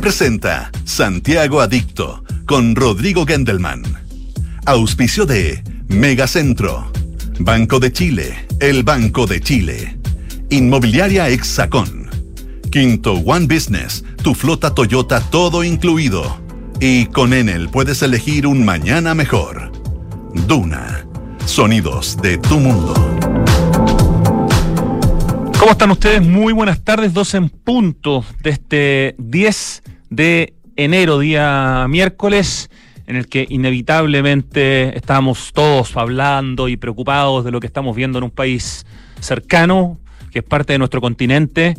Presenta Santiago Adicto con Rodrigo Gendelman. Auspicio de Megacentro, Banco de Chile, el Banco de Chile, Inmobiliaria Exacon, Quinto One Business, tu flota Toyota todo incluido. Y con Enel puedes elegir un mañana mejor. Duna, sonidos de tu mundo. ¿Cómo están ustedes? Muy buenas tardes, dos en punto de este 10 de enero, día miércoles, en el que inevitablemente estamos todos hablando y preocupados de lo que estamos viendo en un país cercano, que es parte de nuestro continente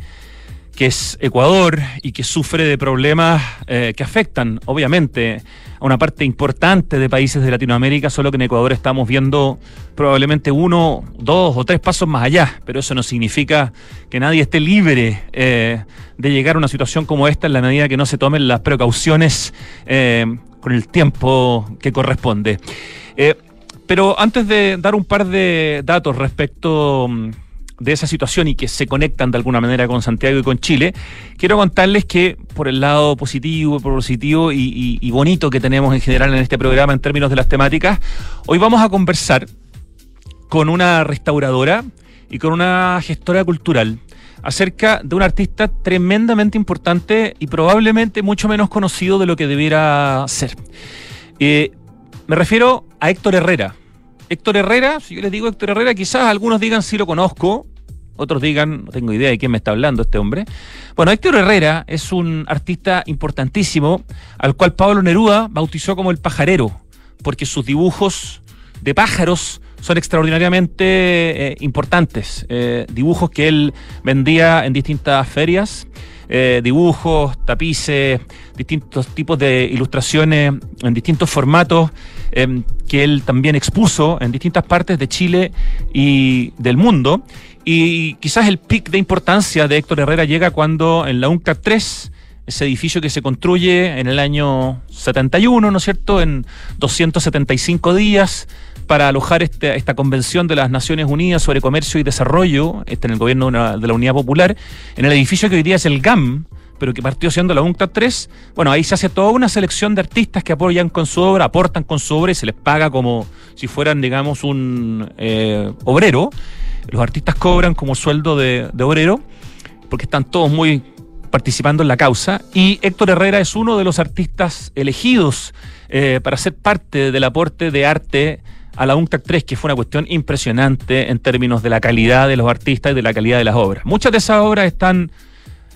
que es Ecuador y que sufre de problemas eh, que afectan, obviamente, a una parte importante de países de Latinoamérica, solo que en Ecuador estamos viendo probablemente uno, dos o tres pasos más allá, pero eso no significa que nadie esté libre eh, de llegar a una situación como esta en la medida que no se tomen las precauciones eh, con el tiempo que corresponde. pero antes de dar un par de datos respecto mm, de esa situación y que se conectan de alguna manera con Santiago y con Chile, quiero contarles que por el lado positivo, positivo y, bonito que tenemos en general en este programa en términos de las temáticas, hoy vamos a conversar con una restauradora y con una gestora cultural acerca de un artista tremendamente importante y probablemente mucho menos conocido de lo que debiera ser. Eh, me refiero a Héctor Herrera. Héctor Herrera, si yo les digo Héctor Herrera, quizás algunos digan si lo conozco, otros digan, no tengo idea de quién me está hablando este hombre. Bueno, Héctor Herrera es un artista importantísimo al cual Pablo Neruda bautizó como el pajarero, porque sus dibujos de pájaros son extraordinariamente eh, importantes. Eh, dibujos que él vendía en distintas ferias, eh, dibujos, tapices, distintos tipos de ilustraciones en distintos formatos que él también expuso en distintas partes de Chile y del mundo. Y quizás el pic de importancia de Héctor Herrera llega cuando en la UNCA 3, ese edificio que se construye en el año 71, ¿no es cierto?, en 275 días, para alojar esta convención de las Naciones Unidas sobre Comercio y Desarrollo, este en el gobierno de la Unidad Popular, en el edificio que hoy día es el GAM, pero que partió siendo la UNCTAD 3, bueno, ahí se hace toda una selección de artistas que apoyan con su obra, aportan con su obra y se les paga como si fueran, digamos, un eh, obrero. Los artistas cobran como sueldo de, obrero, porque están todos muy participando en la causa. Y Héctor Herrera es uno de los artistas elegidos eh, para ser parte del aporte de arte a la UNCTAD 3, que fue una cuestión impresionante en términos de la calidad de los artistas y de la calidad de las obras. Muchas de esas obras están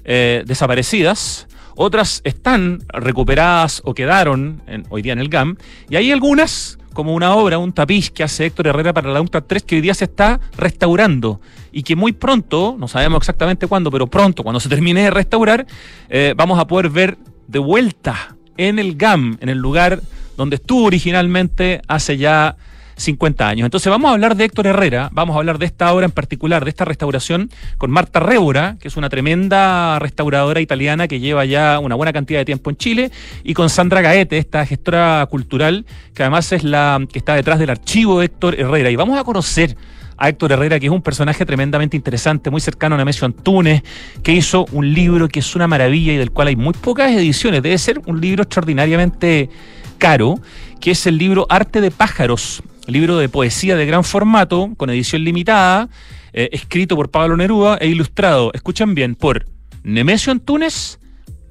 eh, desaparecidas, otras están recuperadas o quedaron hoy día en el GAM, y hay algunas como una obra, un tapiz que hace Héctor Herrera para la UNCTAD 3 que hoy día se está restaurando y que muy pronto, no sabemos exactamente cuándo, pero pronto, cuando se termine de restaurar, eh, vamos a poder ver de vuelta en el GAM, en el lugar donde estuvo originalmente hace ya 50 años. Entonces vamos a hablar de Héctor Herrera, vamos a hablar de esta obra en particular, de esta restauración, con Marta Rébora, que es una tremenda restauradora italiana que lleva ya una buena cantidad de tiempo en Chile, y con Sandra Gaete, esta gestora cultural, que además es la que está detrás del archivo de Héctor Herrera. Y vamos a conocer a Héctor Herrera, que es un personaje tremendamente interesante, muy cercano a Nemesio Antunes, que hizo un libro que es una maravilla y del cual hay muy pocas ediciones. Debe ser un libro extraordinariamente caro, que es el libro Arte de Pájaros, libro de poesía de gran formato, con edición limitada, eh, escrito por Pablo Neruda e ilustrado, escuchen bien, por Nemesio Antunes,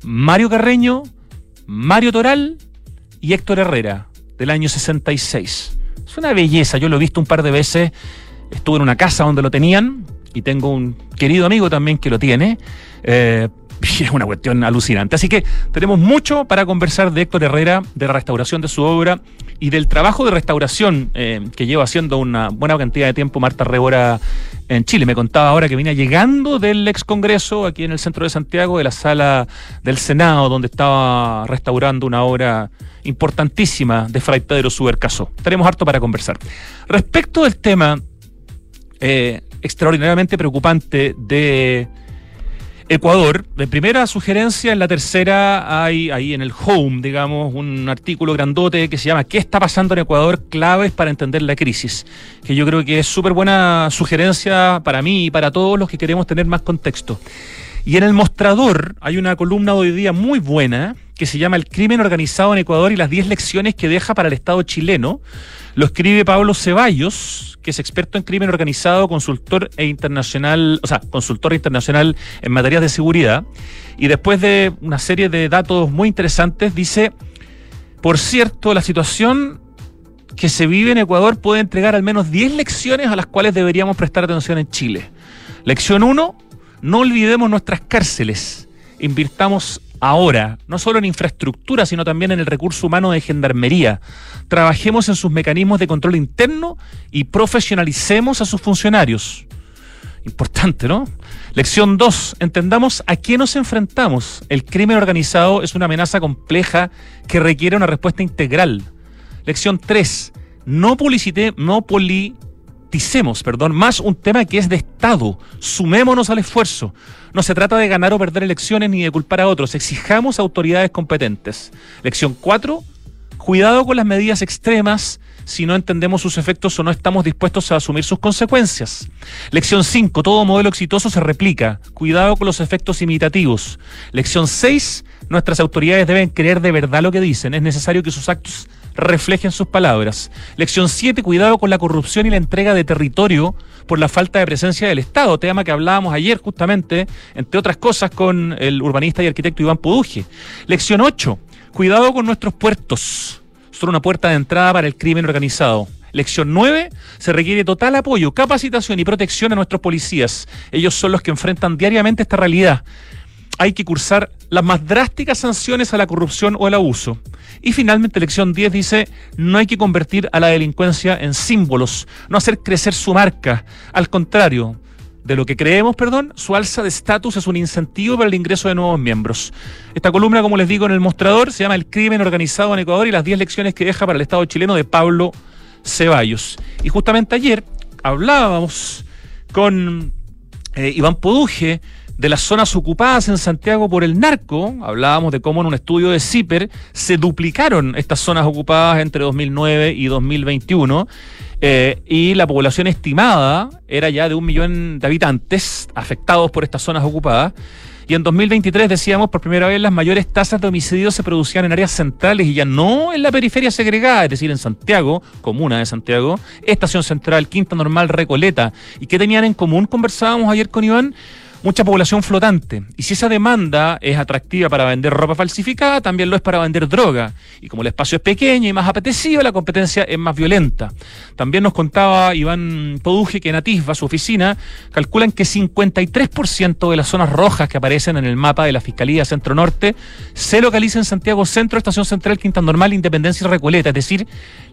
Mario Carreño, Mario Toral y Héctor Herrera, del año 66. Es una belleza, yo lo he visto un par de veces, estuve en una casa donde lo tenían y tengo un querido amigo también que lo tiene. Eh, es una cuestión alucinante. Así que tenemos mucho para conversar de Héctor Herrera, de la restauración de su obra y del trabajo de restauración eh, que lleva haciendo una buena cantidad de tiempo Marta Rebora en Chile. Me contaba ahora que venía llegando del ex congreso aquí en el centro de Santiago, de la sala del Senado, donde estaba restaurando una obra importantísima de Fray Pedro Subercaso. Tenemos harto para conversar. Respecto del tema eh, extraordinariamente preocupante de Ecuador, de primera sugerencia, en la tercera hay ahí en el home, digamos, un artículo grandote que se llama ¿Qué está pasando en Ecuador? Claves para entender la crisis, que yo creo que es súper buena sugerencia para mí y para todos los que queremos tener más contexto. Y en el mostrador hay una columna hoy día muy buena que se llama El crimen organizado en Ecuador y las 10 lecciones que deja para el Estado chileno. Lo escribe Pablo Ceballos, que es experto en crimen organizado, consultor e internacional, o sea, consultor internacional en materias de seguridad. Y después de una serie de datos muy interesantes, dice, por cierto, la situación que se vive en Ecuador puede entregar al menos 10 lecciones a las cuales deberíamos prestar atención en Chile. Lección 1, no olvidemos nuestras cárceles. Invirtamos ahora, no solo en infraestructura, sino también en el recurso humano de gendarmería. Trabajemos en sus mecanismos de control interno y profesionalicemos a sus funcionarios. Importante, ¿no? Lección 2. Entendamos a qué nos enfrentamos. El crimen organizado es una amenaza compleja que requiere una respuesta integral. Lección 3. No publicite, no poli, perdón, más un tema que es de Estado. Sumémonos al esfuerzo. No se trata de ganar o perder elecciones ni de culpar a otros. Exijamos autoridades competentes. Lección 4. Cuidado con las medidas extremas si no entendemos sus efectos o no estamos dispuestos a asumir sus consecuencias. Lección 5. Todo modelo exitoso se replica. Cuidado con los efectos imitativos. Lección 6. Nuestras autoridades deben creer de verdad lo que dicen. Es necesario que sus actos reflejen sus palabras. Lección 7, cuidado con la corrupción y la entrega de territorio por la falta de presencia del Estado, tema que hablábamos ayer justamente, entre otras cosas, con el urbanista y arquitecto Iván Puduje. Lección 8, cuidado con nuestros puertos. Son una puerta de entrada para el crimen organizado. Lección 9. Se requiere total apoyo, capacitación y protección a nuestros policías. Ellos son los que enfrentan diariamente esta realidad hay que cursar las más drásticas sanciones a la corrupción o al abuso. Y finalmente, lección 10 dice, no hay que convertir a la delincuencia en símbolos, no hacer crecer su marca. Al contrario, de lo que creemos, perdón, su alza de estatus es un incentivo para el ingreso de nuevos miembros. Esta columna, como les digo en el mostrador, se llama El crimen organizado en Ecuador y las 10 lecciones que deja para el Estado chileno de Pablo Ceballos. Y justamente ayer hablábamos con eh, Iván Poduje, de las zonas ocupadas en Santiago por el narco, hablábamos de cómo en un estudio de CIPER se duplicaron estas zonas ocupadas entre 2009 y 2021. Eh, y la población estimada era ya de un millón de habitantes afectados por estas zonas ocupadas. Y en 2023 decíamos por primera vez las mayores tasas de homicidios se producían en áreas centrales y ya no en la periferia segregada, es decir, en Santiago, comuna de Santiago, Estación Central, Quinta Normal, Recoleta. ¿Y qué tenían en común? Conversábamos ayer con Iván mucha población flotante. Y si esa demanda es atractiva para vender ropa falsificada, también lo es para vender droga. Y como el espacio es pequeño y más apetecido, la competencia es más violenta. También nos contaba Iván Poduje que en Atisba, su oficina, calculan que 53% de las zonas rojas que aparecen en el mapa de la Fiscalía Centro Norte se localiza en Santiago Centro, Estación Central, Quinta Normal, Independencia y Recoleta. Es decir,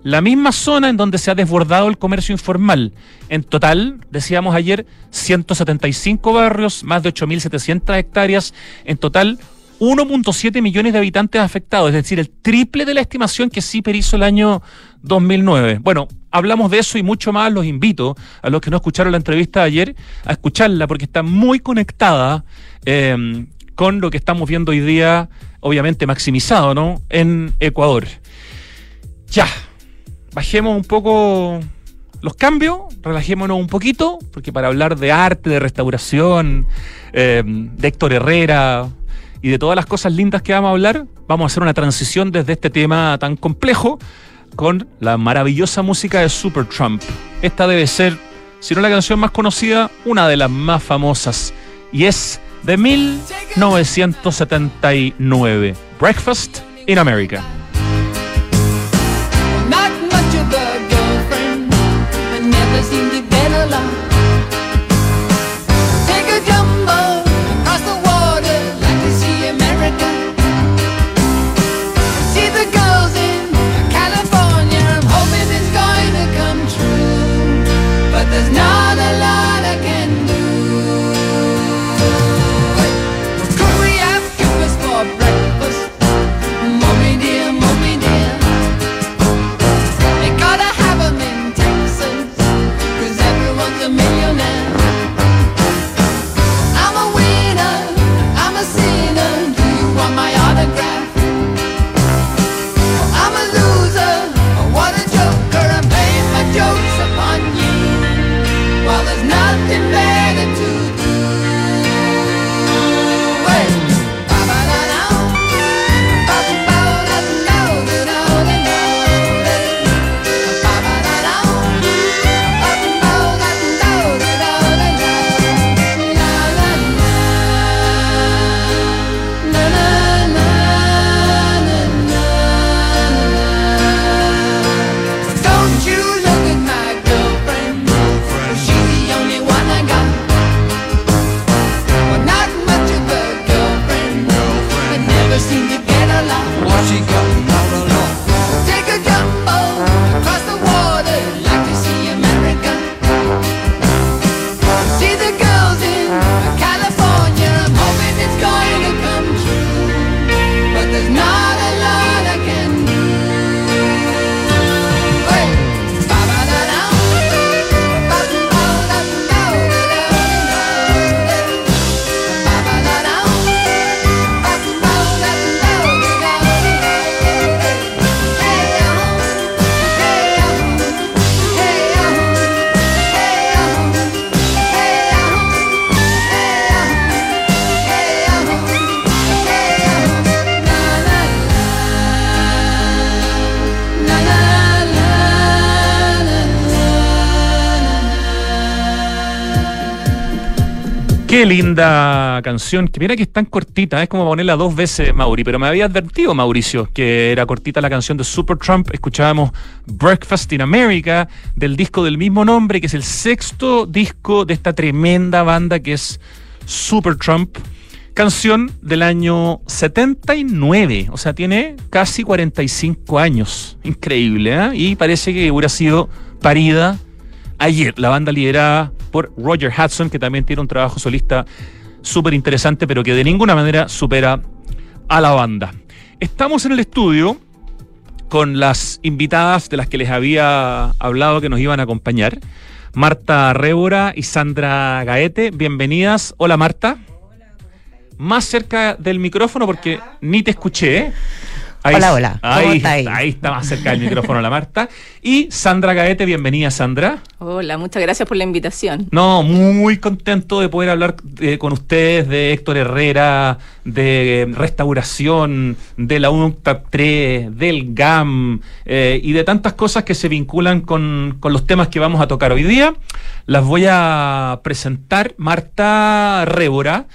la misma zona en donde se ha desbordado el comercio informal. En total, decíamos ayer, 175 barrios, más de 8.700 hectáreas, en total 1.7 millones de habitantes afectados, es decir, el triple de la estimación que CIPER hizo el año 2009. Bueno, hablamos de eso y mucho más, los invito a los que no escucharon la entrevista de ayer a escucharla porque está muy conectada eh, con lo que estamos viendo hoy día, obviamente maximizado, ¿no? En Ecuador. Ya, bajemos un poco los cambios, relajémonos un poquito, porque para hablar de arte, de restauración, eh, de Héctor Herrera y de todas las cosas lindas que vamos a hablar, vamos a hacer una transición desde este tema tan complejo con la maravillosa música de Supertramp. Esta debe ser, si no la canción más conocida, una de las más famosas, y es de 1979, Breakfast in America. Qué linda canción, que mira que es tan cortita, es como ponerla dos veces, Mauri, pero me había advertido, Mauricio, que era cortita la canción de Supertramp. Escuchábamos Breakfast in America del disco del mismo nombre, que es el sexto disco de esta tremenda banda que es Supertramp. Canción del año 79, o sea, tiene casi 45 años. Increíble, ¿eh? Y parece que hubiera sido parida ayer. La banda liderada por Roger Hudson, que también tiene un trabajo solista súper interesante, pero que de ninguna manera supera a la banda. Estamos en el estudio con las invitadas de las que les había hablado que nos iban a acompañar. Marta Révora y Sandra Gaete, bienvenidas. Hola Marta. Más cerca del micrófono porque ni te escuché. ¿Eh? hola, hola. ahí, está ahí? está más cerca del micrófono la Marta. Y Sandra Gaete, bienvenida Sandra. Hola, muchas gracias por la invitación. No, muy contento de poder hablar eh, con ustedes de Héctor Herrera, de restauración, de la UNCTAD 3, del GAM eh, y de tantas cosas que se vinculan con, con los temas que vamos a tocar hoy día. Las voy a presentar. Marta Révora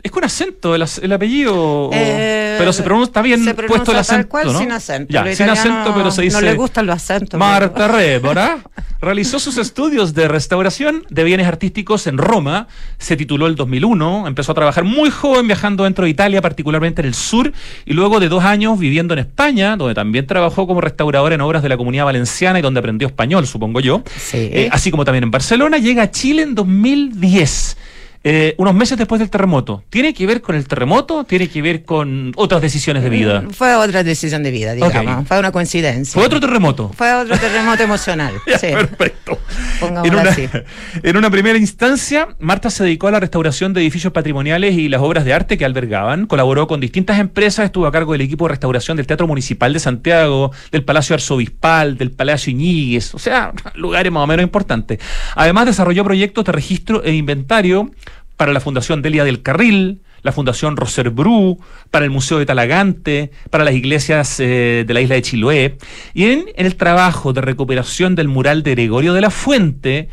es con acento el, apellido, eh, pero se pronuncia, está bien puesto el acento. Cual, sin acento. Ya, sin acento, pero se dice. No le gustan los acentos. Marta Rébora realizó sus estudios de restauración de bienes artísticos en Roma, se tituló el 2001, empezó a trabajar muy joven viajando dentro de Italia, particularmente en el sur, y luego de dos años viviendo en España, donde también trabajó como restauradora en obras de la comunidad valenciana y donde aprendió español, supongo yo. Eh, así como también en Barcelona, llega a Chile en 2010 eh, unos meses después del terremoto. ¿Tiene que ver con el terremoto? ¿Tiene que ver con otras decisiones de vida? Mm, fue otra decisión de vida, digamos. Fue una coincidencia. ¿Fue otro terremoto? Fue otro terremoto emocional. Perfecto. En una, en una, primera instancia, Marta se dedicó a la restauración de edificios patrimoniales y las obras de arte que albergaban. Colaboró con distintas empresas, estuvo a cargo del equipo de restauración del Teatro Municipal de Santiago, del Palacio Arzobispal, del Palacio Iñiguez, o sea, lugares más o menos importantes. Además, desarrolló proyectos de registro e inventario para la Fundación Delia del Carril, la Fundación Roser Bru, para el Museo de Talagante, para las iglesias eh, de la isla de Chiloé, y en, el trabajo de recuperación del mural de Gregorio de la Fuente,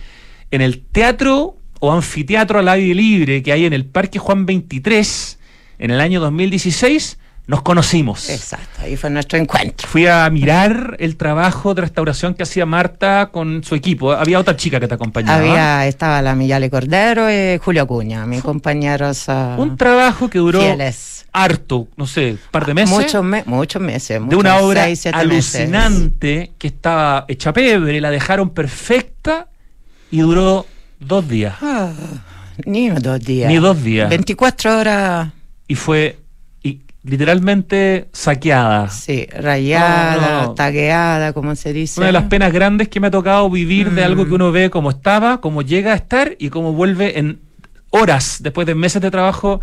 en el teatro o anfiteatro al aire libre que hay en el Parque Juan 23, en el año 2016, nos conocimos. Exacto, ahí fue nuestro encuentro. Fui a mirar el trabajo de restauración que hacía Marta con su equipo. Había otra chica que te acompañaba. Había, estaba la Millale Cordero y Julio Acuña, mis compañeros. un trabajo que duró harto, no sé, un par de meses. Muchos, muchos meses. de una obra alucinante que estaba hecha pebre, la dejaron perfecta y duró dos días. Ah, ni dos días. Ni dos días. 24 horas. Y fue literalmente saqueada. Sí, rayada, tagueada, como se dice. Una de las penas grandes que me ha tocado vivir de algo que mm. uno ve como estaba, como llega a estar y cómo vuelve en horas después de meses de trabajo.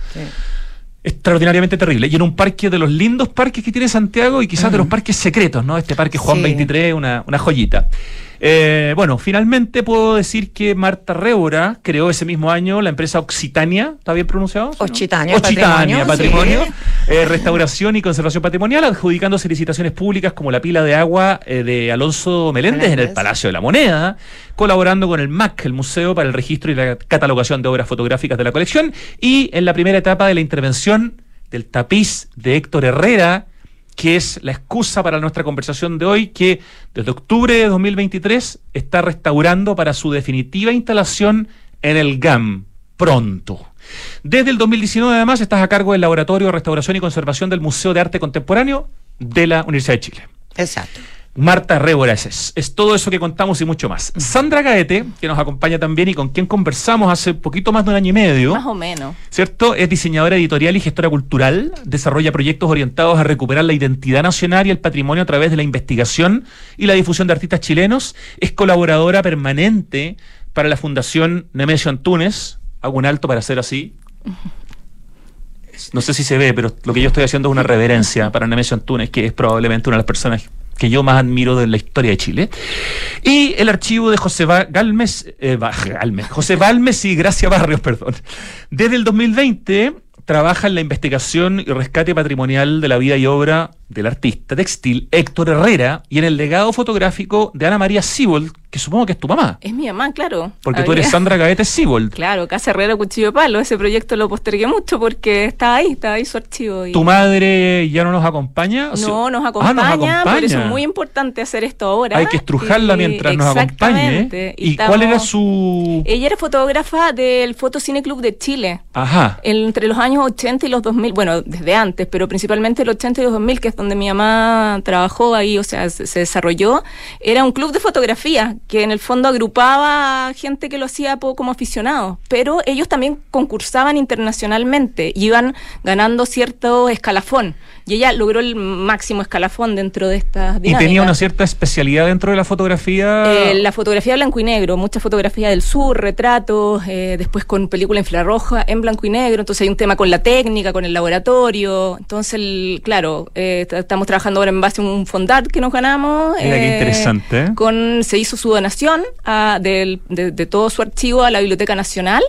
Extraordinariamente terrible. Y en un parque de los lindos parques que tiene Santiago y quizás de los parques secretos, ¿no? Este parque Juan 23, una, una joyita. Eh, bueno, finalmente puedo decir que Marta Révora creó ese mismo año la empresa Occitania, ¿está bien pronunciado? Occitania, Occitania Patrimonio, eh, restauración y conservación patrimonial, adjudicándose licitaciones públicas como la pila de agua eh, de Alonso Meléndez, en el Palacio de la Moneda, colaborando con el MAC, el Museo para el Registro y la Catalogación de Obras Fotográficas de la colección, y en la primera etapa de la intervención del tapiz de Héctor Herrera, que es la excusa para nuestra conversación de hoy, que desde octubre de 2023 está restaurando para su definitiva instalación en el GAM pronto. Desde el 2019 además estás a cargo del Laboratorio de Restauración y Conservación del Museo de Arte Contemporáneo de la Universidad de Chile. Exacto. Marta Révora es, es, todo eso que contamos y mucho más. Sandra Gaete, que nos acompaña también y con quien conversamos hace poquito más de un año y medio. Más o menos. ¿Cierto? Es diseñadora editorial y gestora cultural, desarrolla proyectos orientados a recuperar la identidad nacional y el patrimonio a través de la investigación y la difusión de artistas chilenos. Es colaboradora permanente para la Fundación Nemesio Antunes. Hago un alto para hacer así. No sé si se ve, pero lo que yo estoy haciendo es una reverencia para Nemesio Antunes, que es probablemente una de las personas que yo más admiro de la historia de Chile. Y el archivo de José Galmes, eh, José Balmes y Gracia Barrios, perdón. Desde el 2020 trabaja en la investigación y rescate patrimonial de la vida y obra del artista textil Héctor Herrera y en el legado fotográfico de Ana María Sibold, que supongo que es tu mamá. Es mi mamá, claro. Porque tú eres Sandra Gaete Sibold. Claro, Casa Herrera Cuchillo de Palo. Ese proyecto lo postergué mucho porque estaba ahí, estaba ahí su archivo. ¿Tu madre ya no nos acompaña? No, nos acompaña, ah, nos acompaña. Por eso es muy importante hacer esto ahora. Hay que estrujarla mientras nos acompañe. ¿Y, cuál era su...? Ella era fotógrafa del Fotocine Club de Chile. Ajá. Entre los años 80 y los 2000, bueno, desde antes, pero principalmente el 80 y los 2000, que es donde mi mamá trabajó ahí, o sea, se, desarrolló. Era un club de fotografía que en el fondo agrupaba gente que lo hacía como aficionados, pero ellos también concursaban internacionalmente, iban ganando cierto escalafón y ella logró el máximo escalafón dentro de estas dinámicas. ¿Y tenía una cierta especialidad dentro de la fotografía? Eh, la fotografía blanco y negro, mucha fotografía del sur, retratos, eh, después con película infrarroja en blanco y negro, entonces hay un tema con la técnica, con el laboratorio, entonces, claro, eh, estamos trabajando ahora en base a un fondat que nos ganamos. Mira qué interesante. Con, se hizo su donación a, de, de todo su archivo a la Biblioteca Nacional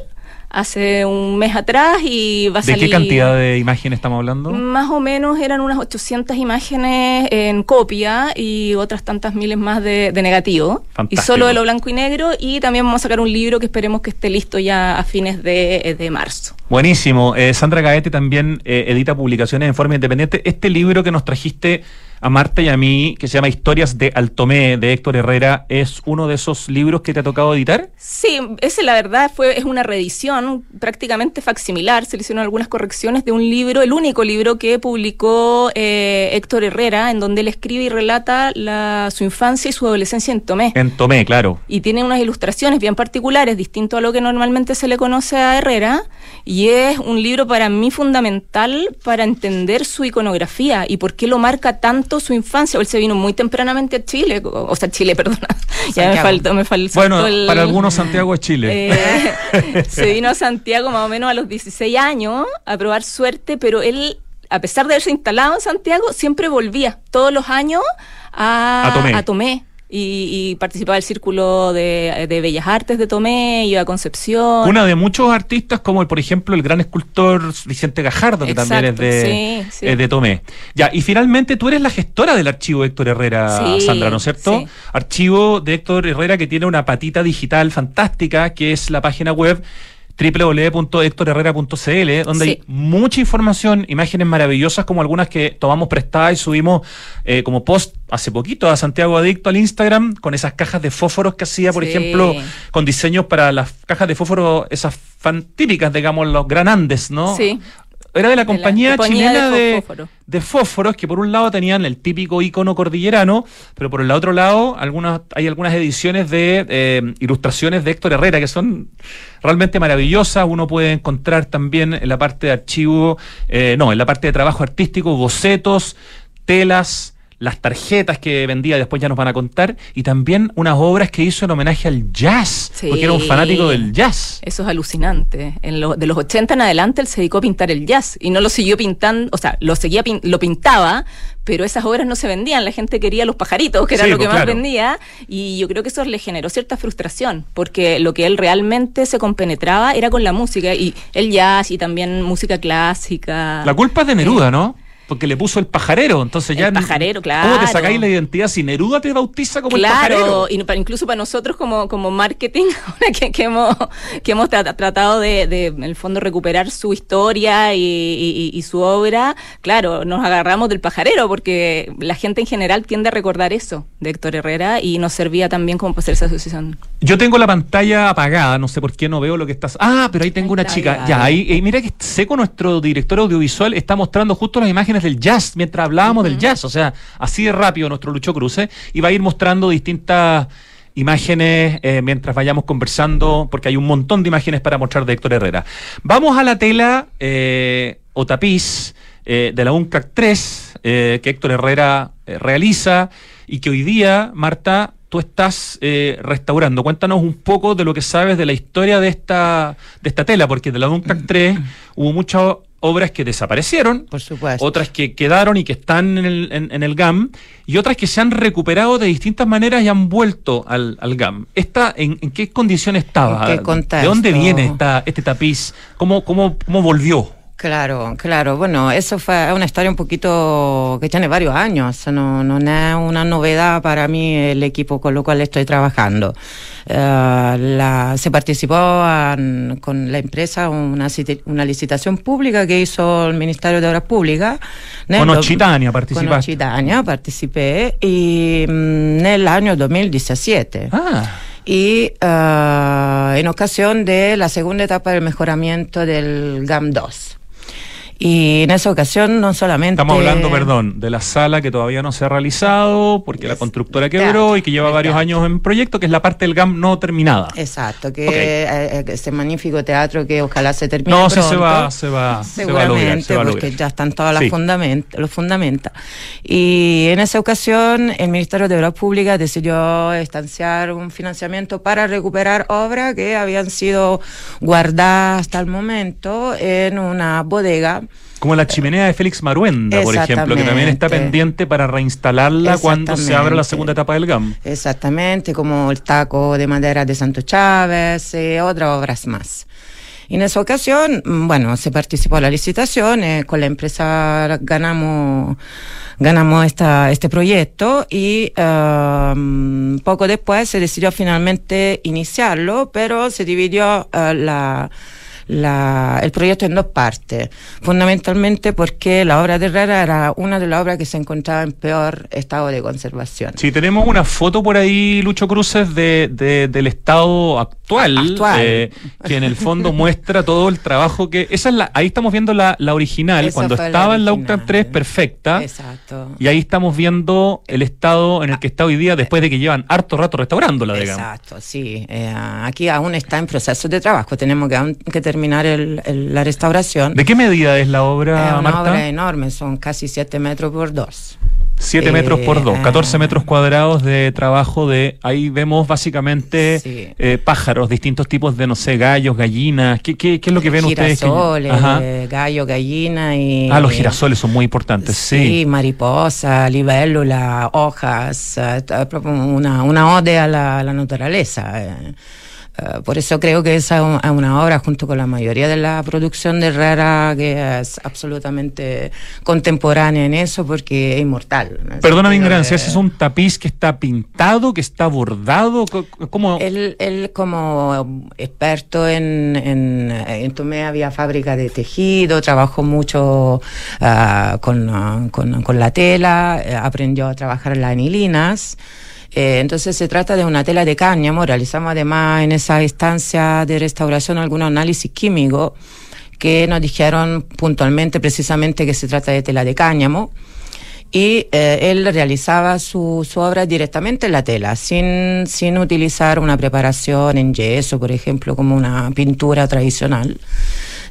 hace un mes atrás y va a salir... ¿De qué cantidad de imágenes estamos hablando? Más o menos eran unas 800 imágenes en copia y otras tantas miles más de, negativo. Y solo de lo blanco y negro y también vamos a sacar un libro que esperemos que esté listo ya a fines de, de marzo. Buenísimo. Eh, Sandra Gaete también eh, edita publicaciones en forma independiente. Este libro que nos trajiste a Marta y a mí, que se llama Historias de Altomé, de Héctor Herrera, ¿es uno de esos libros que te ha tocado editar? Sí, ese la verdad fue, es una reedición prácticamente facsimilar, se le hicieron algunas correcciones de un libro, el único libro que publicó eh, Héctor Herrera, en donde él escribe y relata la, su infancia y su adolescencia en Tomé. En Tomé, claro. Y tiene unas ilustraciones bien particulares, distinto a lo que normalmente se le conoce a Herrera, y es un libro para mí fundamental para entender su iconografía y por qué lo marca tanto su infancia, él se vino muy tempranamente a Chile, o sea, Chile, perdona, ya me faltó, me faltó Bueno, para algunos Santiago es Chile. Eh, se vino a Santiago más o menos a los 16 años a probar suerte, pero él a pesar de haberse instalado en Santiago, siempre volvía todos los años a, A Tomé y, participaba del Círculo de, Bellas Artes de Tomé, iba a Concepción. Una de muchos artistas, como por ejemplo el gran escultor Vicente Gajardo, que también es de, de Tomé. Ya, y finalmente tú eres la gestora del archivo Héctor Herrera, Sandra, ¿no es cierto? Archivo de Héctor Herrera que tiene una patita digital fantástica, que es la página web www.hectorherrera.cl, donde hay mucha información, imágenes maravillosas como algunas que tomamos prestadas y subimos eh, como post hace poquito a Santiago Adicto al Instagram, con esas cajas de fósforos que hacía, por ejemplo, con diseños para las cajas de fósforo, esas fan típicas, digamos, los granandes, ¿no? Sí era de la compañía, chilena de, de, fósforos, que por un lado tenían el típico icono cordillerano, pero por el otro lado algunas, hay algunas ediciones de eh, ilustraciones de Héctor Herrera que son realmente maravillosas. Uno puede encontrar también en la parte de archivo, eh, no, en la parte de trabajo artístico, bocetos, telas, las tarjetas que vendía, después ya nos van a contar, y también unas obras que hizo en homenaje al jazz, porque era un fanático del jazz. Eso es alucinante. En lo, de los 80 en adelante él se dedicó a pintar el jazz y no lo siguió pintando, o sea, lo seguía lo pintaba, pero esas obras no se vendían, la gente quería los pajaritos, que era lo que pues, más vendía, y yo creo que eso le generó cierta frustración, porque lo que él realmente se compenetraba era con la música, y el jazz y también música clásica. La culpa es de Neruda, ¿no? Porque le puso el pajarero, entonces ya... El pajarero, claro. ¿Cómo te sacáis la identidad si Neruda te bautiza como el pajarero? Claro, incluso para nosotros como, como marketing, ahora que, hemos, que hemos tratado de, de, en el fondo, recuperar su historia y, su obra, claro, nos agarramos del pajarero, porque la gente en general tiende a recordar eso de Héctor Herrera y nos servía también como para hacer esa asociación. Yo tengo la pantalla apagada, no sé por qué no veo lo que estás... Ah, pero ahí tengo una chica. Ya, ahí, mira que Seco, nuestro director audiovisual, está mostrando justo las imágenes del jazz mientras hablábamos del jazz. O sea, así de rápido nuestro Lucho Cruce y va a ir mostrando distintas imágenes eh, mientras vayamos conversando, porque hay un montón de imágenes para mostrar de Héctor Herrera. Vamos a la tela eh, o tapiz eh, de la UNCAC 3 que Héctor Herrera realiza y que hoy día, Marta, tú estás restaurando. Cuéntanos un poco de lo que sabes de la historia de esta, de esta tela, porque de la UNCAC 3 hubo mucho obras que desaparecieron, Por supuesto. otras que quedaron y que están en el, en, el, GAM, y otras que se han recuperado de distintas maneras y han vuelto al, al GAM. Esta, en, en, qué condición estaba? ¿De dónde viene esta, este tapiz? ¿Cómo, cómo, cómo volvió? Claro, claro. Bueno, eso fue una historia un poquito que tiene varios años. No, no es una novedad para mí el equipo con lo cual estoy trabajando. Eh, la, se participó con la empresa una, licitación pública que hizo el Ministerio de Obras Públicas. Con Occitania Con partecipaste. Occitania participé y mm, nell'anno 2017. Ah, y eh, en ocasión de la segunda etapa del mejoramiento del GAM 2. Y en esa ocasión no solamente... estamos hablando, perdón, de la sala que todavía no se ha realizado porque la constructora quebró y que lleva varios teatro. años en proyecto, que es la parte del GAM no terminada. Exacto, que Ok. eh, eh, este magnífico teatro que ojalá se termine No, sí se pronto. va, se va, se va a lograr. Seguramente, se va a porque ya están todas las Sí. fundament- los fundamentos. Y en esa ocasión, el Ministerio de Obras Públicas decidió estanciar un financiamiento para recuperar obras que habían sido guardadas hasta el momento en una bodega. Como la chimenea de Félix Maruenda, por ejemplo, que también está pendiente para reinstalarla cuando se abra la segunda etapa del GAM. Exactamente, como el taco de madera de Santo Chávez y otras obras más. En esa ocasión, mm, bueno, se participó en la licitación, eh, con la empresa ganamos, ganamos esta, este proyecto y eh, mm, poco después se decidió finalmente iniciarlo, pero se dividió eh, la, la- el proyecto en dos partes, fundamentalmente porque la obra de Herrera era una de las obras que se encontraba en peor estado de conservación. Sí, tenemos una foto por ahí, Lucho Cruces, de, de- del estado actual, Actual. eh, que en el fondo muestra todo el trabajo que... Esa es la, ahí estamos viendo la, la original, cuando estaba en la. UCTAN 3, perfecta. Exacto. Y ahí estamos viendo el estado en el que está hoy día después de que llevan harto rato restaurándola, digamos. Exacto, sí. Eh, aquí aún está en proceso de trabajo. Tenemos que, que terminar el- el- la restauración. ¿De qué medida es la es obra, una Marta? obra enorme, son casi 7 metros por 2. 7 Eh, metros por 2, 14 ah. metros cuadrados de trabajo de... Ahí vemos básicamente Sí. eh, pájaros, distintos tipos de, no sé, gallos, gallinas. ¿Qué, qué, qué es lo que ven ustedes? que- Girasoles, gallo, gallina y... Ah, los girasoles son muy importantes, sí. Sí, mariposa, libélula, hojas, eh, una, una ode a la, a la naturaleza. Eh. Por eso creo que esa es un- es una obra, junto con la mayoría de la producción de Herrera, que es absolutamente contemporánea en eso, porque es inmortal. ¿no? Perdona mi ignorancia, ¿ese es un tapiz que está pintado, que está bordado? ¿Cómo? Él, él como experto en, en, en Tomé había fábrica de tejido, trabajó mucho ah, con, con, con la tela, eh, aprendió a trabajar las anilinas. Eh, entonces se trata de una tela de cáñamo. Realizamos además en esa instancia de restauración algunos análisis químicos que nos dijeron puntualmente precisamente que se trata de tela de cáñamo y eh, él realizaba su, su obra directamente en la tela, sin, sin utilizar una preparación en yeso, por ejemplo, como una pintura tradicional.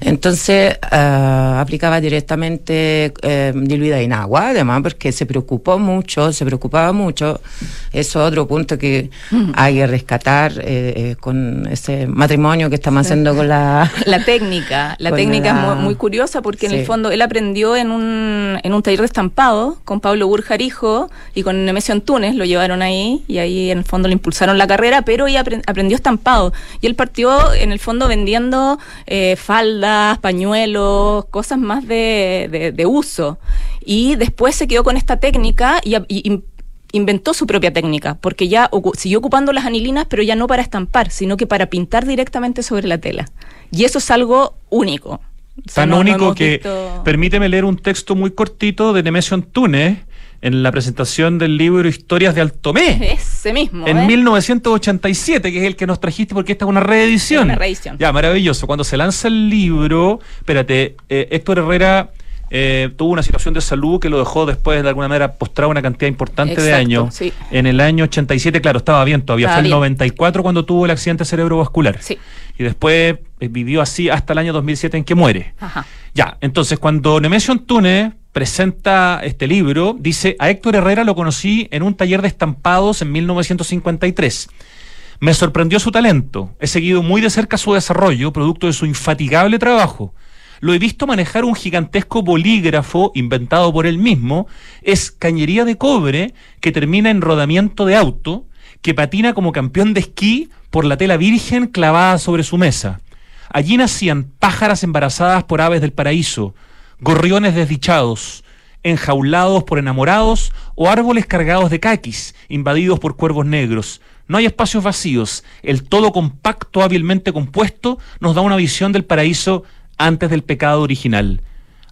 Entonces eh, aplicaba directamente eh, diluida en agua, además porque se preocupó mucho, se preocupaba mucho. Eso es otro punto que hay que rescatar eh, con ese matrimonio que estamos haciendo con la... La técnica, la técnica la- es muy, muy curiosa porque en el fondo él aprendió en un, en un taller de estampado con Pablo Burjarijo y con Nemesio Antunes, lo llevaron ahí y ahí en el fondo le impulsaron la carrera, pero ella apren- aprendió estampado. Y él partió en el fondo vendiendo eh, pañuelos, cosas más de, de- de uso y después se quedó con esta técnica y, inventó su propia técnica, porque ya ocu- siguió ocupando las anilinas, pero ya no para estampar, sino que para pintar directamente sobre la tela. Y eso es algo único. O sea, Tan no- único que visto- permíteme leer un texto muy cortito de Nemesio Antunes en la presentación del libro Historias de Altomé. Ese mismo. En ¿eh? 1987, que es el que nos trajiste porque esta es una reedición. Es una reedición. Ya, maravilloso. Cuando se lanza el libro, espérate, eh, Héctor Herrera eh, tuvo una situación de salud que lo dejó después de alguna manera postrado una cantidad importante de años. sí. En el año 87, claro, estaba bien todavía. Estaba Fue el bien. 94 cuando tuvo el accidente cerebrovascular. Sí. Y después eh, vivió así hasta el año 2007 en que muere. Ajá. Ya, entonces cuando Nemesio Antunes presenta este libro, dice, a Héctor Herrera lo conocí en un taller de estampados en 1953. Me sorprendió su talento, he seguido muy de cerca su desarrollo, producto de su infatigable trabajo. Lo he visto manejar un gigantesco bolígrafo inventado por él mismo, es cañería de cobre que termina en rodamiento de auto, que patina como campeón de esquí por la tela virgen clavada sobre su mesa. Allí nacían pájaras embarazadas por aves del paraíso, gorriones desdichados, enjaulados por enamorados o árboles cargados de caquis, invadidos por cuervos negros. No hay espacios vacíos. El todo compacto, hábilmente compuesto, nos da una visión del paraíso antes del pecado original.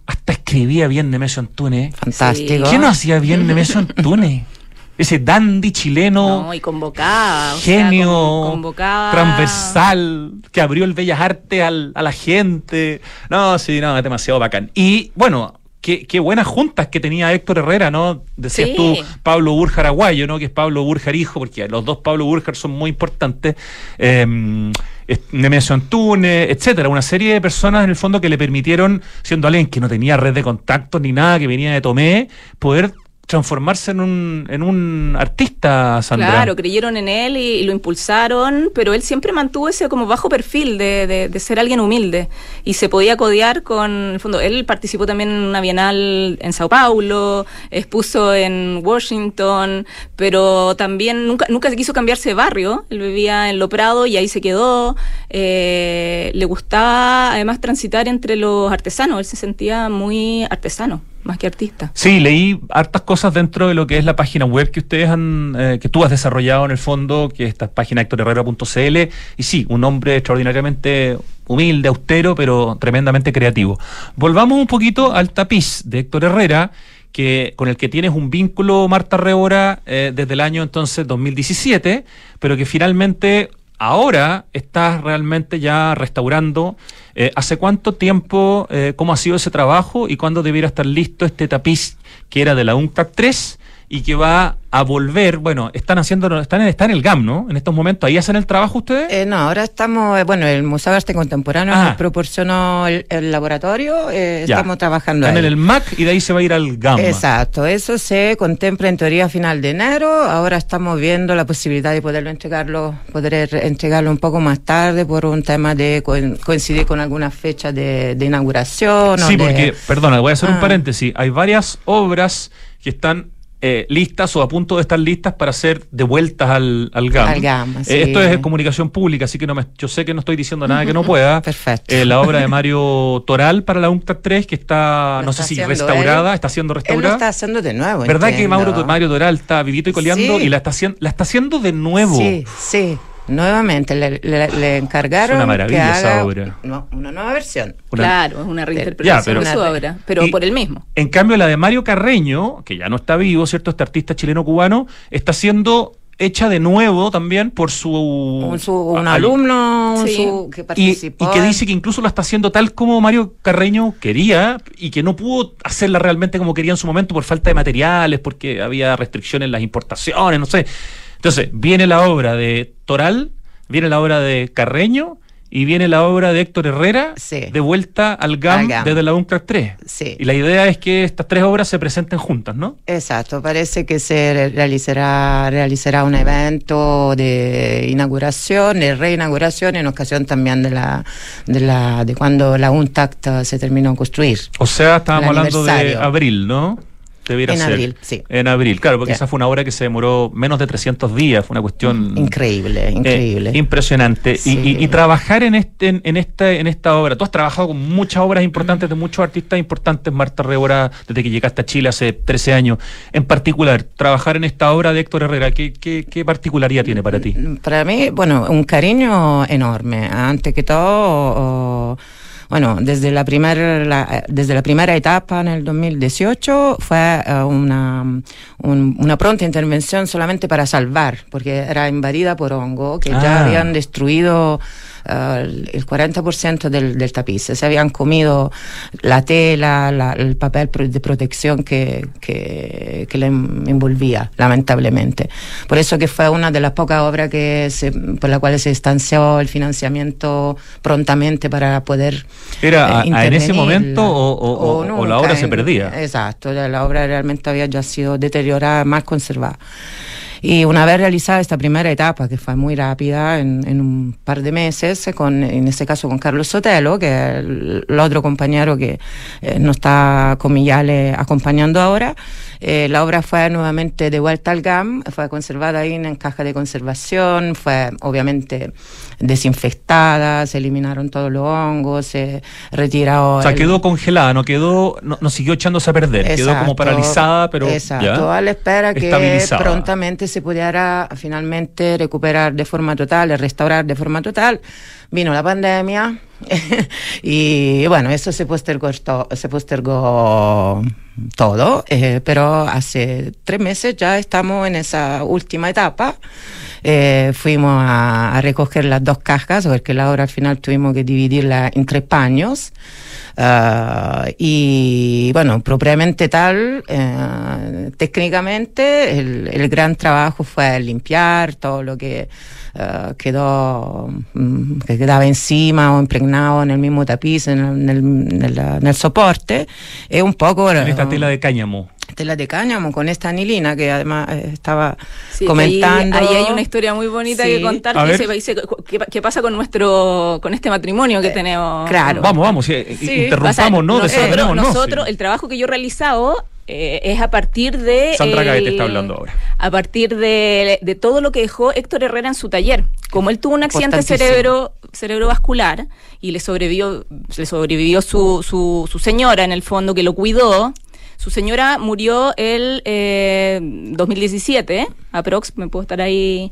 Hasta escribía bien Nemesio Antunes. Fantástico. ¿Qué no hacía bien Nemesio Antunes? Ese dandy chileno. No, y convocaba. o sea, Genio, convocaba. transversal, que abrió el Bellas Artes al- a la gente. No, sí, no, es demasiado bacán. Y bueno, qué, qué buenas juntas que tenía Héctor Herrera, ¿no? Decías Sí. tú, Pablo Burjar Aguayo, ¿no? Que es Pablo Burjar hijo, porque los dos Pablo Burjar son muy importantes. Eh, es- Nemesio Antunes, etcétera, una serie de personas en el fondo que le permitieron, siendo alguien que no tenía red de contactos ni nada, que venía de Tomé, poder transformarse en un, en un artista, Sandra. Claro, creyeron en él y, lo impulsaron, pero él siempre mantuvo ese como bajo perfil de, de- de ser alguien humilde y se podía codear con, en el fondo, él participó también en una bienal en Sao Paulo, expuso en Washington, pero también nunca, nunca se quiso cambiarse de barrio, él vivía en Lo Prado y ahí se quedó, Eh, le gustaba además transitar entre los artesanos, él se sentía muy artesano, más que artista. Sí, leí hartas cosas dentro de lo que es la página web que ustedes han, eh, que tú has desarrollado en el fondo, que es esta página hectorherrera.cl, y sí, un hombre extraordinariamente humilde, austero, pero tremendamente creativo. Volvamos un poquito al tapiz de Héctor Herrera, que, con el que tienes un vínculo, Marta Rebora, eh, desde el año entonces 2017, pero que finalmente ahora estás realmente ya restaurando. Eh, ¿Hace cuánto tiempo, eh, cómo ha sido ese trabajo y cuándo debiera estar listo este tapiz que era de la UNCTAD 3 y que va a volver? Bueno, están haciendo, están en, están en el GAM, ¿no? En estos momentos, ¿ahí hacen el trabajo ustedes? Eh, no, ahora estamos, eh, bueno, el Museo de Arte Contemporáneo Ah. nos proporcionó el, el laboratorio, eh, estamos trabajando Están ahí. en el MAC y de ahí se va a ir al GAM. Exacto, eso se contempla en teoría a final de enero. Ahora estamos viendo la posibilidad de poderlo entregarlo, poder entregarlo un poco más tarde por un tema de co- coincidir con alguna fecha de, de inauguración. o Sí, de- porque, perdona, voy a hacer un Ah. paréntesis. Hay varias obras que están eh, listas o a punto de estar listas para ser devueltas al, al GAM. Al GAM, Eh, esto es comunicación pública, así que no me, yo sé que no estoy diciendo nada que no pueda. Perfecto. Eh, la obra de Mario Toral para la UNCTAD 3, que está, Lo no sé si restaurada, él. está siendo Él lo restaurada. está haciendo de nuevo. ¿Verdad que. Mauro, Mario Toral está vivito y coleando Sí. y la está, haciendo, la está haciendo de nuevo? Sí, sí. Nuevamente le, le- le encargaron Es una maravilla que esa obra. no, una nueva versión. Una- Claro, es una reinterpretación Ya, pero- de su Una- obra, pero Y- por el mismo. En cambio, la de Mario Carreño, que ya no está vivo, ¿cierto? Este artista chileno-cubano, está siendo hecha de nuevo también por su... Un, su- un al- alumno Sí. su- que Y, participó. y que en- dice que incluso la está haciendo tal como Mario Carreño quería y que no pudo hacerla realmente como quería en su momento por falta de materiales, porque había restricciones en las importaciones, no sé. Entonces, viene la obra de Toral, viene la obra de Carreño y viene la obra de Héctor Herrera Sí. de vuelta al GAM, Al GAM. desde la UNCRAC 3. Sí. Y la idea es que estas tres obras se presenten juntas, ¿no? Exacto, parece que se re- realizará, realizará un evento de inauguración, de reinauguración en ocasión también de la de la de cuando la UNTACT se terminó de construir. O sea, estábamos hablando de abril, ¿no? Debiera En ser. abril, sí. En abril, claro, porque esa fue una obra que se demoró menos de 300 días, fue una cuestión... Increíble, eh, increíble. impresionante. Y- Sí. Y, y trabajar en este, en, en esta, en esta obra. Tú has trabajado con muchas obras importantes de muchos artistas importantes, Marta Rebora, desde que llegaste a Chile hace 13 años. En particular, trabajar en esta obra de Héctor Herrera, ¿qué, qué, qué particularidad tiene para ti? Para mí, bueno, un cariño enorme. Antes que todo, o- bueno, desde la, primer, la- desde la primera etapa en el 2018 fue eh, una, un- una pronta intervención solamente para salvar, porque era invadida por hongo, que Ah. ya habían destruido eh, el el 40% del, del tapiz. Se habían comido la tela, la- el papel de protección que, que, que le en- envolvía, lamentablemente. Por eso que fue una de las pocas obras que se, por la cual se distanció el financiamiento prontamente para poder ¿Era eh, a- en ese momento o- o- o- o la obra se en- perdía? Exacto, la, la obra realmente había ya sido deteriorada, mal conservada. Y una vez realizada esta primera etapa, que fue muy rápida, en, en un par de meses, con, en este caso con Carlos Sotelo, que es el, el otro compañero que eh, nos está con Millales acompañando ahora, eh, la obra fue nuevamente de vuelta al GAM, fue conservada ahí en caja de conservación, fue obviamente desinfectada, se eliminaron todos los hongos, se retiró. O sea, el- quedó congelada, no quedó, no, no siguió echándose a perder, quedó como Exacto, paralizada, pero Exacto, ya, a la espera que prontamente se pudiera finalmente recuperar de forma total, restaurar de forma total. Vino la pandemia y bueno, eso se postergó, se postergó todo, eh, pero hace tres meses ya estamos en esa última etapa. Eh, fuimos a, a recoger las dos cajas porque la obra al final tuvimos que dividirla en tres paños. Ah, y bueno, propiamente tal, eh, técnicamente el, el gran trabajo fue limpiar todo lo que eh, quedó, mm, que quedaba encima o impregnado en el mismo tapiz, en el, en el- en la- en el soporte, es un poco... en esta tela de cáñamo. Tela de cáñamo con esta anilina que además eh, estaba Sí, comentando. Ahí, ahí hay una historia muy bonita Sí. que contar A que ver. se ¿qué, qué pasa con nuestro con este matrimonio que tenemos? claro. Vamos, vamos, sí, Sí. interrumpamos, ¿no? nosotros, nosotros, Sí. el trabajo que yo he realizado eh, es a partir de... Sandra Gaete está hablando ahora. A partir de, de todo lo que dejó Héctor Herrera en su taller. Como él tuvo un accidente cerebro, cerebrovascular y le sobrevivió, le sobrevivió su, su, su señora en el fondo que lo cuidó. Su señora murió el eh, 2017, aprox, me puedo estar ahí.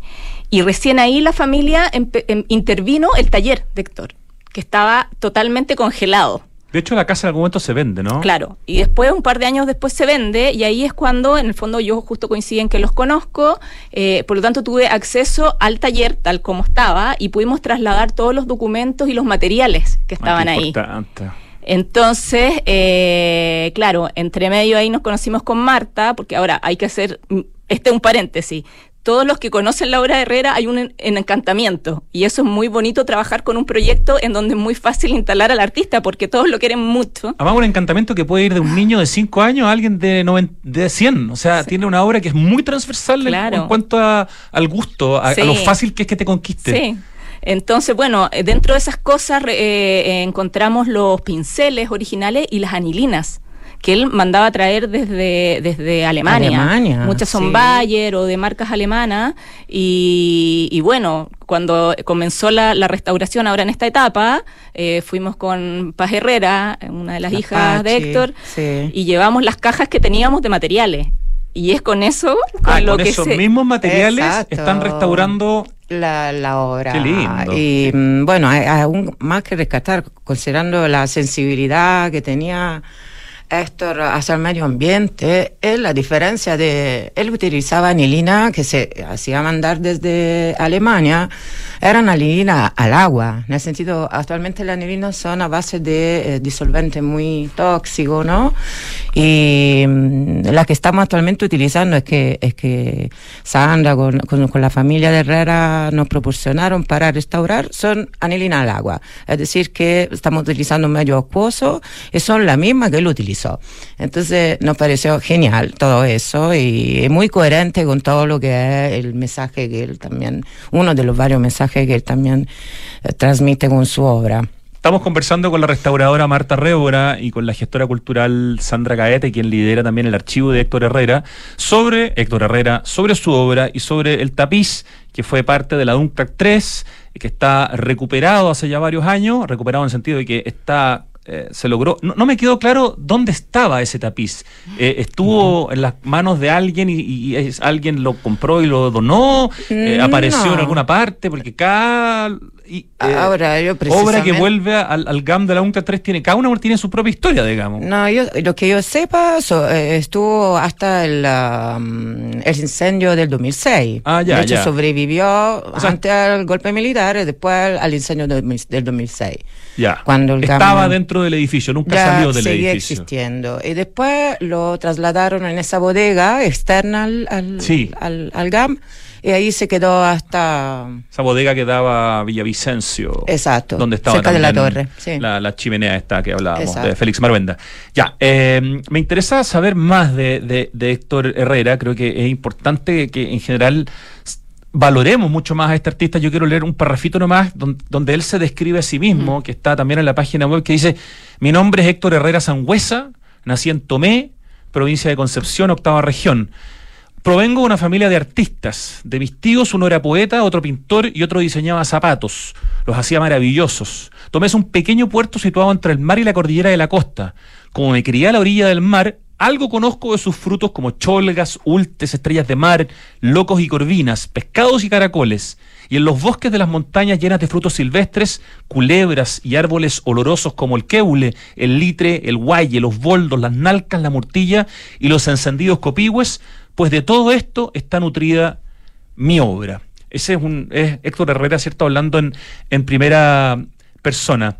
Y recién ahí la familia em- intervino el taller de Héctor, que estaba totalmente congelado. De hecho, la casa en algún momento se vende, ¿no? Claro, y después, un par de años después se vende, y ahí es cuando, en el fondo, yo justo coincide en que los conozco, eh, por lo tanto tuve acceso al taller tal como estaba, y pudimos trasladar todos los documentos y los materiales que Ah, estaban qué ahí. importante. Entonces, eh, claro, entre medio ahí nos conocimos con Marta, porque ahora hay que hacer, mm, este es un paréntesis. Todos los que conocen la obra de Herrera hay un, en- en encantamiento y eso es muy bonito trabajar con un proyecto en donde es muy fácil instalar al artista porque todos lo quieren mucho. Además, un encantamiento que puede ir de un niño de 5 años a alguien de, de 100. O sea, tiene una obra que es muy transversal en- Claro. en, cuanto a- al gusto, a, a lo fácil que es que te conquiste. Sí. Entonces, bueno, eh, dentro de esas cosas re- eh, encontramos los pinceles originales y las anilinas que él mandaba a traer desde, desde Alemania. Alemania, Muchas son sí. Bayer o de marcas alemanas. Y, y bueno, cuando comenzó la, la restauración ahora en esta etapa, eh, fuimos con Paz Herrera, una de las La hijas de Héctor, sí. y llevamos las cajas que teníamos de materiales. Y es con eso, con Ah, lo con que esos se... mismos materiales Exacto. están restaurando. La, la obra. Qué lindo. Y mm, bueno, aún más que rescatar, considerando la sensibilidad que tenía Héctor hacia el medio ambiente, es la diferencia de, él utilizaba anilina que se hacía mandar desde Alemania, era anilina al agua, en el sentido, actualmente las anilinas son a base de eh, disolvente muy tóxico, ¿no? Y mm, la que estamos actualmente utilizando es que, es que Sandra con, con, con la familia de Herrera nos proporcionaron para restaurar son anilina al agua. Es decir, que estamos utilizando un medio acuoso y son la misma que él Entonces nos pareció genial todo eso y muy coherente con todo lo que es el mensaje que él también, uno de los varios mensajes que él también eh, transmite con su obra. Estamos conversando con la restauradora Marta Révora y con la gestora cultural Sandra Gaete, quien lidera también el archivo de Héctor Herrera, sobre Héctor Herrera, sobre su obra y sobre el tapiz que fue parte de la Duncac 3, que está recuperado hace ya varios años, recuperado en el sentido de que está eh, se logró. No, no me quedó claro dónde estaba ese tapiz. Eh, ¿Estuvo en las manos de alguien y, y es- alguien lo compró y lo donó? Eh, Mm, ¿Apareció en alguna parte? Porque cada y, eh, Ahora, yo obra que vuelve al, al GAM de la UNCA 3 tiene, cada una tiene su propia historia, digamos. No, yo, lo que yo sepa, so- estuvo hasta el, um, el incendio del 2006. Ah, ya, de hecho, ya. sobrevivió sea- antes al golpe militar y después al incendio del, del 2006. Ya. Cuando el Estaba dentro del edificio, nunca ya salió del seguía edificio. existiendo. Y después lo trasladaron en esa bodega externa al, al, Sí. al, al GAM Y ahí se quedó hasta... Esa bodega que daba Villavicencio. Exacto. Donde estaba cerca de la torre. Sí. La, la, chimenea esta que hablábamos, de Félix Marvenda. Ya, eh, me interesa saber más de, de, de Héctor Herrera. Creo que es importante que en general valoremos mucho más a este artista. Yo quiero leer un parrafito nomás donde, él se describe a sí mismo, que está también en la página web, que dice, mi nombre es Héctor Herrera Sangüesa, nací en Tomé, provincia de Concepción, octava región. Provengo de una familia de artistas. De mis tíos, uno era poeta, otro pintor y otro diseñaba zapatos. Los hacía maravillosos. Tomé es un pequeño puerto situado entre el mar y la cordillera de la costa. Como me crié a la orilla del mar, algo conozco de sus frutos como cholgas, ultes, estrellas de mar, locos y corvinas, pescados y caracoles. Y en los bosques de las montañas llenas de frutos silvestres, culebras y árboles olorosos como el keule, el litre, el guaye, los boldos, las nalcas, la murtilla y los encendidos copigües, pues de todo esto está nutrida mi obra. Ese es un es Héctor Herrera, ¿cierto? Hablando en, en primera persona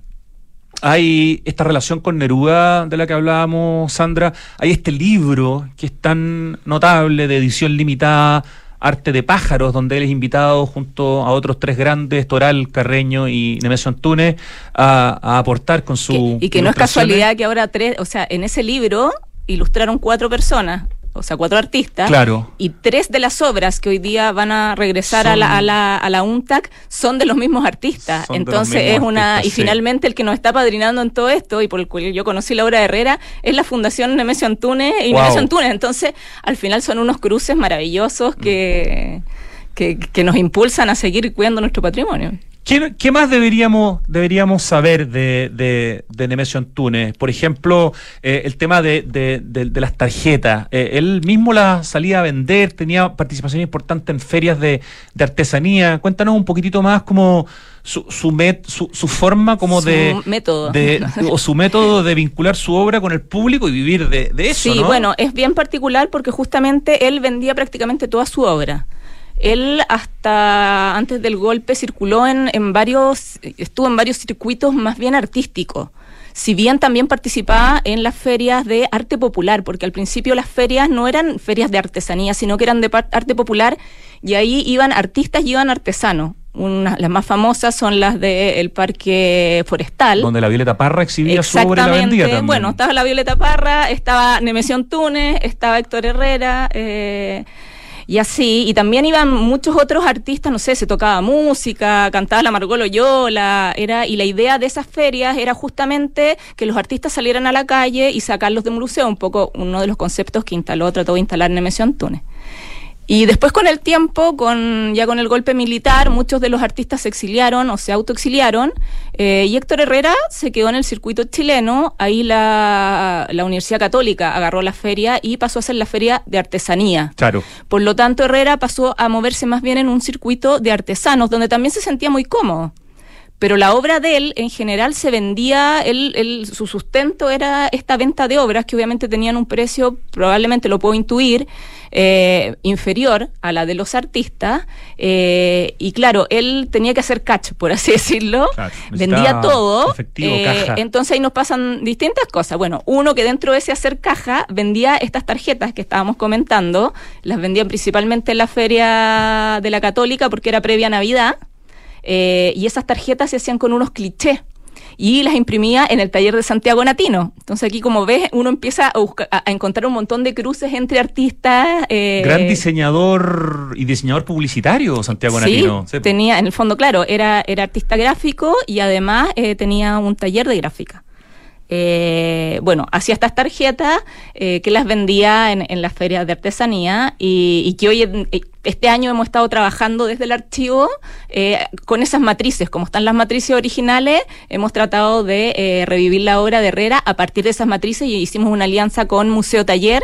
hay esta relación con Neruda de la que hablábamos, Sandra, hay este libro que es tan notable de edición limitada, Arte de pájaros, donde él es invitado junto a otros tres grandes, Toral, Carreño y Nemesio Antunes, a, aportar con su... y que no es casualidad que ahora tres, o sea, en ese libro ilustraron cuatro personas, o sea, cuatro artistas. Claro. Y tres de las obras que hoy día van a regresar a, la, a, la, a la UNTAC son de los mismos artistas. Entonces es una. y finalmente el que nos está padrinando en todo esto y por el cual yo conocí la obra de Herrera es la Fundación Nemesio Antunes y Nemesio Antunes. Entonces, al final son unos cruces maravillosos que, que, que nos impulsan a seguir cuidando nuestro patrimonio. ¿Qué, más deberíamos, deberíamos saber de, de, de Nemesio Antunes? Por ejemplo, eh, el tema de, de las tarjetas. Eh, él mismo las salía a vender, tenía participación importante en ferias de, artesanía. Cuéntanos un poquitito más como su, su, su, forma como de... método. o su método de vincular su obra con el público y vivir de, eso. Sí, bueno, es bien particular porque justamente él vendía prácticamente toda su obra. Él hasta antes del golpe circuló en, en varios, estuvo en varios circuitos más bien artísticos si bien también participaba en las ferias de arte popular, porque al principio las ferias no eran ferias de artesanía, sino que eran de arte popular y ahí iban artistas y iban artesanos. las más famosas son las del Parque Forestal. Donde la Violeta Parra exhibía su obra y la vendía también. Bueno, estaba la Violeta Parra, estaba Nemesio Antunes, estaba Héctor Herrera, eh, y así, y también iban muchos otros artistas, no sé, se tocaba música, cantaba la Margot Loyola, era, y la idea de esas ferias era justamente que los artistas salieran a la calle y sacarlos de museo, un poco uno de los conceptos que instaló, trató de instalar Nemesio Antunes. Y después con el tiempo, con ya con el golpe militar, muchos de los artistas se exiliaron o se autoexiliaron eh, y Héctor Herrera se quedó en el circuito chileno, ahí la, la, Universidad Católica agarró la feria y pasó a ser la feria de artesanía. Claro. Por lo tanto, Herrera pasó a moverse más bien en un circuito de artesanos, donde también se sentía muy cómodo pero la obra de él en general se vendía, él, su sustento era esta venta de obras que obviamente tenían un precio, probablemente lo puedo intuir, eh, inferior a la de los artistas. Eh, y claro, él tenía que hacer catch, por así decirlo. vendía todo. Eh, entonces ahí nos pasan distintas cosas. Bueno, uno que dentro de ese hacer caja vendía estas tarjetas que estábamos comentando, las vendían principalmente en la feria de la católica porque era previa Navidad. Eh, y esas tarjetas se hacían con unos clichés y las imprimía en el taller de Santiago Natino. Entonces aquí, como ves, uno empieza a, encontrar un montón de cruces entre artistas. Eh, Gran diseñador y diseñador publicitario, Santiago Natino. Sí, tenía, en el fondo, claro, era, era artista gráfico y además eh, tenía un taller de gráfica. Eh, bueno, hacía estas tarjetas eh, que las vendía en, en las ferias de artesanía y, que hoy, eh, este año hemos estado trabajando desde el archivo eh, con esas matrices. Como están las matrices originales, hemos tratado de revivir la obra de Herrera a partir de esas matrices y hicimos una alianza con Museo Taller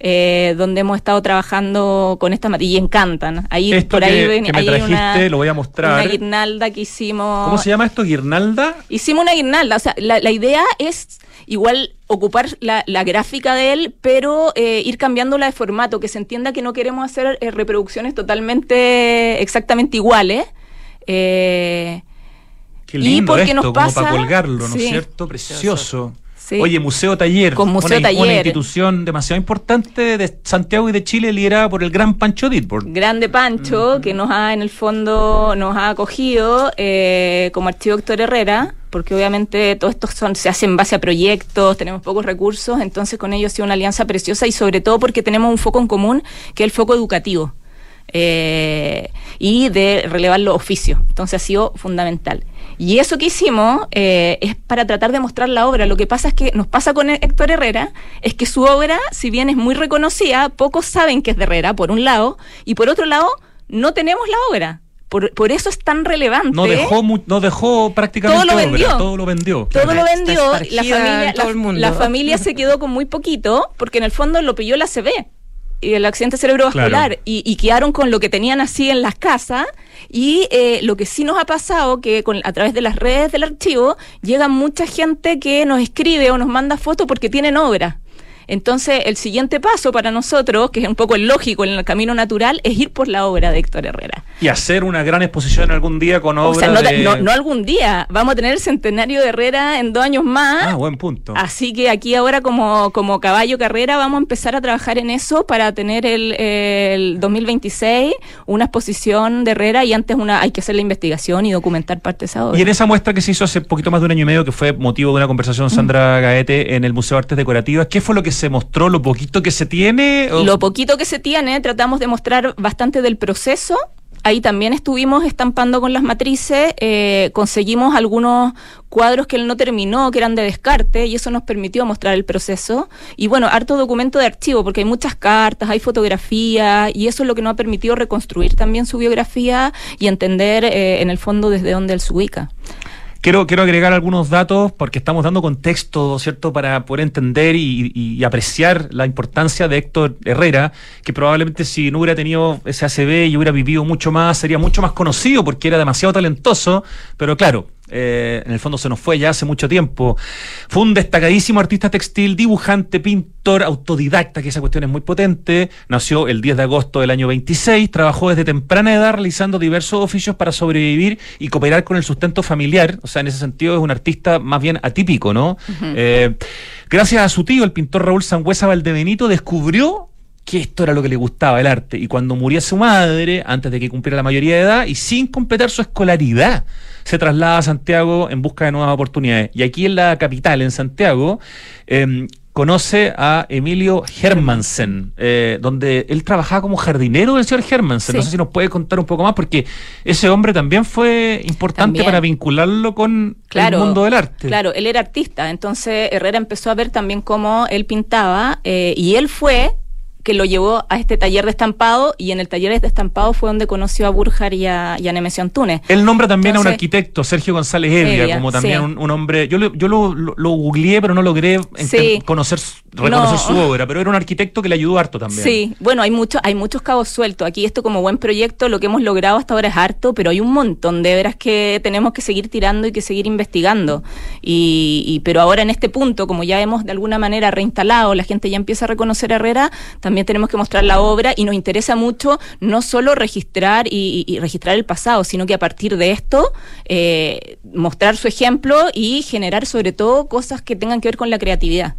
eh, donde hemos estado trabajando con esta y encantan. Ahí por ahí ven, me lo voy a mostrar. Una guirnalda que hicimos. ¿Cómo se llama esto? ¿Guirnalda? Hicimos una guirnalda. O sea, la, la idea es igual ocupar la, la gráfica de él, pero eh, ir cambiándola de formato, que se entienda que no queremos hacer eh, reproducciones totalmente exactamente iguales. Eh, Qué lindo y porque esto, nos pasa, como para colgarlo, ¿no es cierto? Precioso. Oye, Museo Taller. Con Museo una, Taller. Una institución demasiado importante de Santiago y de Chile liderada por el gran Pancho Dilbord. Grande Pancho, que nos ha en el fondo nos ha acogido eh, como archivo Héctor Herrera, porque obviamente todo esto son, se hace en base a proyectos, tenemos pocos recursos, entonces con ellos ha sido una alianza preciosa y sobre todo porque tenemos un foco en común, que es el foco educativo. Eh, y de relevar los oficios. Entonces ha sido fundamental. Y eso que hicimos eh, es para tratar de mostrar la obra. Lo que pasa es que nos pasa con Héctor Herrera, es que su obra, si bien es muy reconocida, pocos saben que es de Herrera, por un lado, y por otro lado, no tenemos la obra. Por, por eso es tan relevante. No dejó, mu- no dejó prácticamente Todo lo obra, vendió. todo lo vendió. Todo lo vendió, la familia, la, el mundo. la familia se quedó con muy poquito, porque en el fondo lo pilló la CB y el accidente cerebrovascular Claro. y, y quedaron con lo que tenían así en las casas y eh, lo que sí nos ha pasado que con, a través de las redes del archivo llega mucha gente que nos escribe o nos manda fotos porque tienen obra. Entonces, el siguiente paso para nosotros, que es un poco el lógico en el camino natural, es ir por la obra de Héctor Herrera. Y hacer una gran exposición algún día con O obra sea, no, de... no- no algún día, vamos a tener el centenario de Herrera en dos años más. Ah, buen punto. Así que aquí ahora como, como caballo carrera vamos a empezar a trabajar en eso para tener el, el 2026 una exposición de Herrera y antes una hay que hacer la investigación y documentar parte de esa obra. Y en esa muestra que se hizo hace poquito más de un año y medio, que fue motivo de una conversación Mm. Sandra Gaete en el Museo de Artes Decorativas, ¿qué fue lo que se mostró, lo poquito que se tiene? ¿O- Lo poquito que se tiene, tratamos de mostrar bastante del proceso. Ahí también estuvimos estampando con las matrices, eh, conseguimos algunos cuadros que él no terminó, que eran de descarte, y eso nos permitió mostrar el proceso. Y bueno, harto documento de archivo, porque hay muchas cartas, hay fotografías, y eso es lo que nos ha permitido reconstruir también su biografía y entender eh, en el fondo desde dónde él se ubica. Quiero, quiero agregar algunos datos porque estamos dando contexto, ¿cierto?, para poder entender y, apreciar la importancia de Héctor Herrera, que probablemente si no hubiera tenido ese ACB y hubiera vivido mucho más, sería mucho más conocido porque era demasiado talentoso, pero claro. Eh, en el fondo se nos fue ya hace mucho tiempo. Fue un destacadísimo artista textil, dibujante, pintor, autodidacta, que esa cuestión es muy potente. Nació el 10 de agosto del año 26, trabajó desde temprana edad realizando diversos oficios para sobrevivir y cooperar con el sustento familiar. O sea, en ese sentido es un artista más bien atípico, ¿no? Eh, gracias a su tío, el pintor Raúl Sangüesa Valdebenito, descubrió que esto era lo que le gustaba, el arte. Y cuando murió su madre, antes de que cumpliera la mayoría de edad, y sin completar su escolaridad, se traslada a Santiago en busca de nuevas oportunidades. Y aquí en la capital, en Santiago, eh, conoce a Emilio Hermansen, eh, donde él trabajaba como jardinero del señor Hermansen. No sé si nos puede contar un poco más, porque ese hombre también fue importante También. para vincularlo con Claro, el mundo del arte. Claro, él era artista, entonces Herrera empezó a ver también cómo él pintaba eh, y él fue que lo llevó a este taller de estampado y en el taller de estampado fue donde conoció a Burjar y a, y a Nemesio Antunes. Él nombra también a un arquitecto, Sergio González Evia, Evia, como también sí. un, un hombre. Yo, lo, yo lo, lo, lo googleé, pero no logré Sí. conocer, su- reconocer No. su obra. Pero era un arquitecto que le ayudó harto también. Sí, bueno, hay mucho, hay muchos cabos sueltos. Aquí esto como buen proyecto, lo que hemos logrado hasta ahora es harto, pero hay un montón de veras que tenemos que seguir tirando y que seguir investigando. Y, y- pero ahora en este punto, como ya hemos de alguna manera reinstalado, la gente ya empieza a reconocer a Herrera, también tenemos que mostrar la obra y nos interesa mucho no solo registrar y, y- y registrar el pasado, sino que a partir de esto eh, mostrar su ejemplo y generar sobre todo cosas que tengan que ver con la creatividad.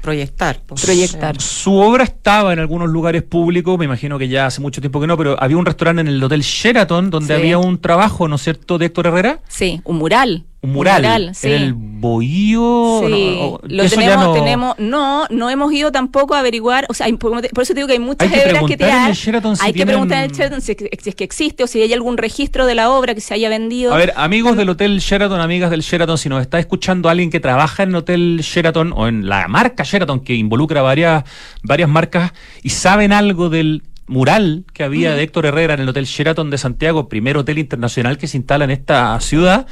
Proyectar. pues. Proyectar. Su obra estaba en algunos lugares públicos, me imagino que ya hace mucho tiempo que no, pero había un restaurante en el Hotel Sheraton donde Sí. había un trabajo, ¿no es cierto?, de Héctor Herrera. Sí, un mural. Un mural, sí. en el Bohío. Sí, no, o- lo tenemos, no- tenemos, no, no hemos ido tampoco a averiguar, o sea, hay- por por eso te digo que hay muchas Hay que hebras que tirar. el Sheraton si hay que preguntar en el Sheraton si, si es que existe o si hay algún registro de la obra que se haya vendido. A ver, amigos del Hotel Sheraton, amigas del Sheraton, si nos está escuchando alguien que trabaja en el Hotel Sheraton o en la marca Sheraton, que involucra varias, varias marcas, y saben algo del mural que había de Héctor Herrera en el Hotel Sheraton de Santiago, primer hotel internacional que se instala en esta ciudad.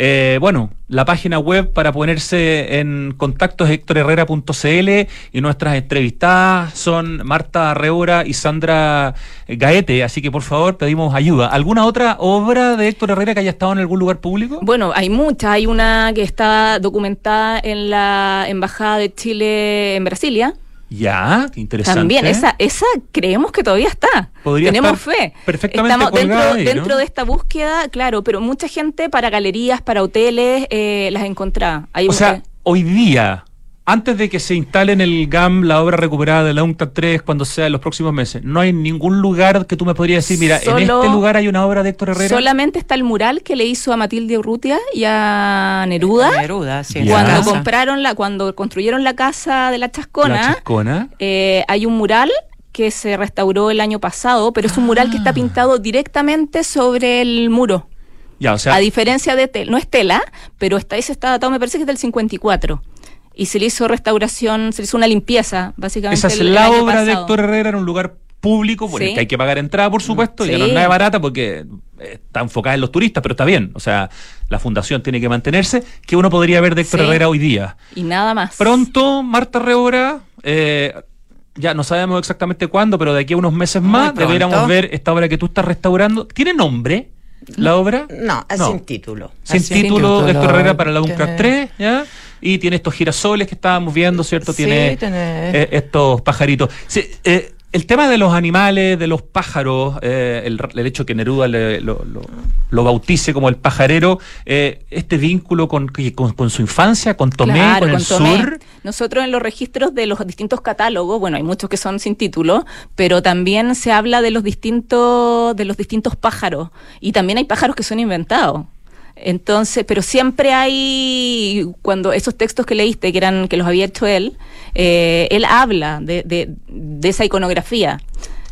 Eh, bueno, la página web para ponerse en contacto es héctorherrera.cl y nuestras entrevistadas son Marta Arreora y Sandra Gaete, así que por favor pedimos ayuda. ¿Alguna otra obra de Héctor Herrera que haya estado en algún lugar público? Bueno, hay muchas. Hay una que está documentada en la Embajada de Chile en Brasilia. Ya, interesante. También, esa, esa creemos que todavía está. Podría Tenemos estar fe. perfectamente Estamos dentro, ahí, dentro de esta búsqueda, claro, pero mucha gente para galerías, para hoteles, eh, las encontraba. Hay O sea, hoy día antes de que se instale en el GAM la obra recuperada de la UNCTAD 3 cuando sea en los próximos meses, no hay ningún lugar que tú me podrías decir, mira, en este lugar hay una obra de Héctor Herrera. Solamente está el mural que le hizo a Matilde Urrutia y a Neruda. Neruda, sí. Cuando compraron la, cuando construyeron la casa de la Chascona, eh, hay un mural que se restauró el año pasado, pero es un mural que está ah. pintado directamente sobre el muro. Ya, o sea, a diferencia de no es tela, pero está, ese está datado, me parece que es del 54 y se le hizo restauración, se le hizo una limpieza, básicamente. Esa es la obra de Héctor Herrera en un lugar público, por el que hay que pagar entrada, por supuesto, y no es nada barata porque está enfocada en los turistas, pero está bien. O sea, la fundación tiene que mantenerse. que uno podría ver de Héctor Herrera hoy día? Y nada más. Pronto, Marta Reora, eh, ya no sabemos exactamente cuándo, pero de aquí a unos meses más deberíamos ver esta obra que tú estás restaurando. ¿Tiene nombre? ¿La obra? No, es sin título. Sin, título, Héctor Herrera para la UNCAR 3, ¿ya? Y tiene estos girasoles que estábamos viendo, ¿cierto? tiene, eh, estos pajaritos. Eh, el tema de los animales, de los pájaros, eh, el, hecho que Neruda lo, bautice como el pajarero, este vínculo con, con, su infancia, con Tomé, con, el sur. Nosotros en los registros de los distintos catálogos, bueno, hay muchos que son sin título, pero también se habla de los distintos, de los distintos pájaros. Y también hay pájaros que son inventados. Entonces, pero siempre hay, cuando esos textos que leíste, que eran, que los había hecho él, eh, él habla de, de, esa iconografía.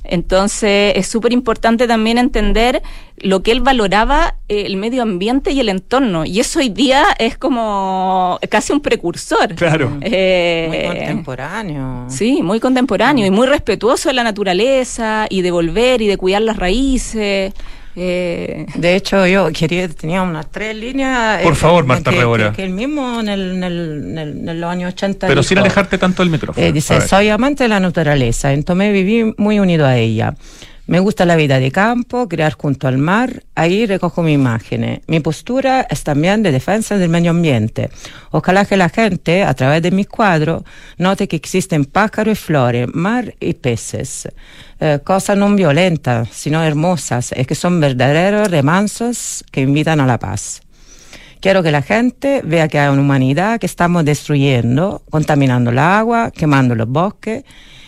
Entonces es súper importante también entender lo que él valoraba eh, el medio ambiente y el entorno. Y eso hoy día es como casi un precursor. Claro. Eh, muy contemporáneo. Sí, muy contemporáneo y muy respetuoso de la naturaleza y de volver y de cuidar las raíces. Eh, de hecho, yo quería, tenía unas tres líneas. Por favor, Marta que, Que, el mismo en, el, en, en, los años 80. Pero sin alejarte tanto del micrófono. Eh, dice: Soy amante de la naturaleza, entonces viví muy unido a ella. Me gusta la vida de campo, crear junto al mar, ahí recojo mi imágenes. Mi postura es también de defensa del medio ambiente. Ojalá que la gente, a través de mis cuadros, note que existen pájaros y flores, mar y peces. Eh, cosas no violentas, sino hermosas, y que son verdaderos remansos que invitan a la paz. Quiero que la gente vea que hay una humanidad que estamos destruyendo, contaminando el agua, quemando los bosques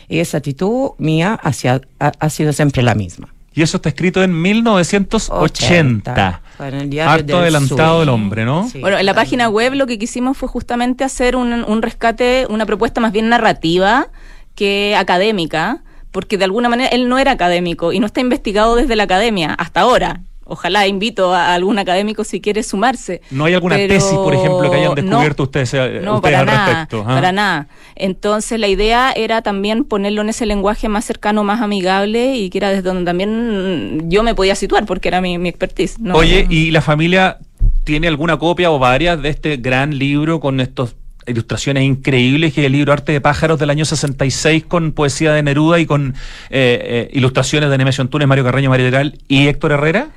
esa actitud mía hacia, ha, sido siempre la misma. Y eso está escrito en 1980. Harto adelantado del hombre, ¿no? bueno, en la página web lo que quisimos fue justamente hacer un, un rescate, una propuesta más bien narrativa que académica, porque de alguna manera él no era académico y no está investigado desde la academia hasta ahora ojalá invito a algún académico si quiere sumarse. ¿No hay alguna tesis, por ejemplo, que hayan descubierto ustedes, eh, no, para al nada, respecto? ¿ah? Para nada. Entonces la idea era también ponerlo en ese lenguaje más cercano, más amigable y que era desde donde también yo me podía situar porque era mi, expertise. Oye, ¿y la familia tiene alguna copia o varias de este gran libro con estos ilustraciones increíbles, que es el libro Arte de Pájaros del año 66 con poesía de Neruda y con eh, eh, ilustraciones de Nemesio Túnez, Mario Carreño, Mario Degal y Héctor Herrera?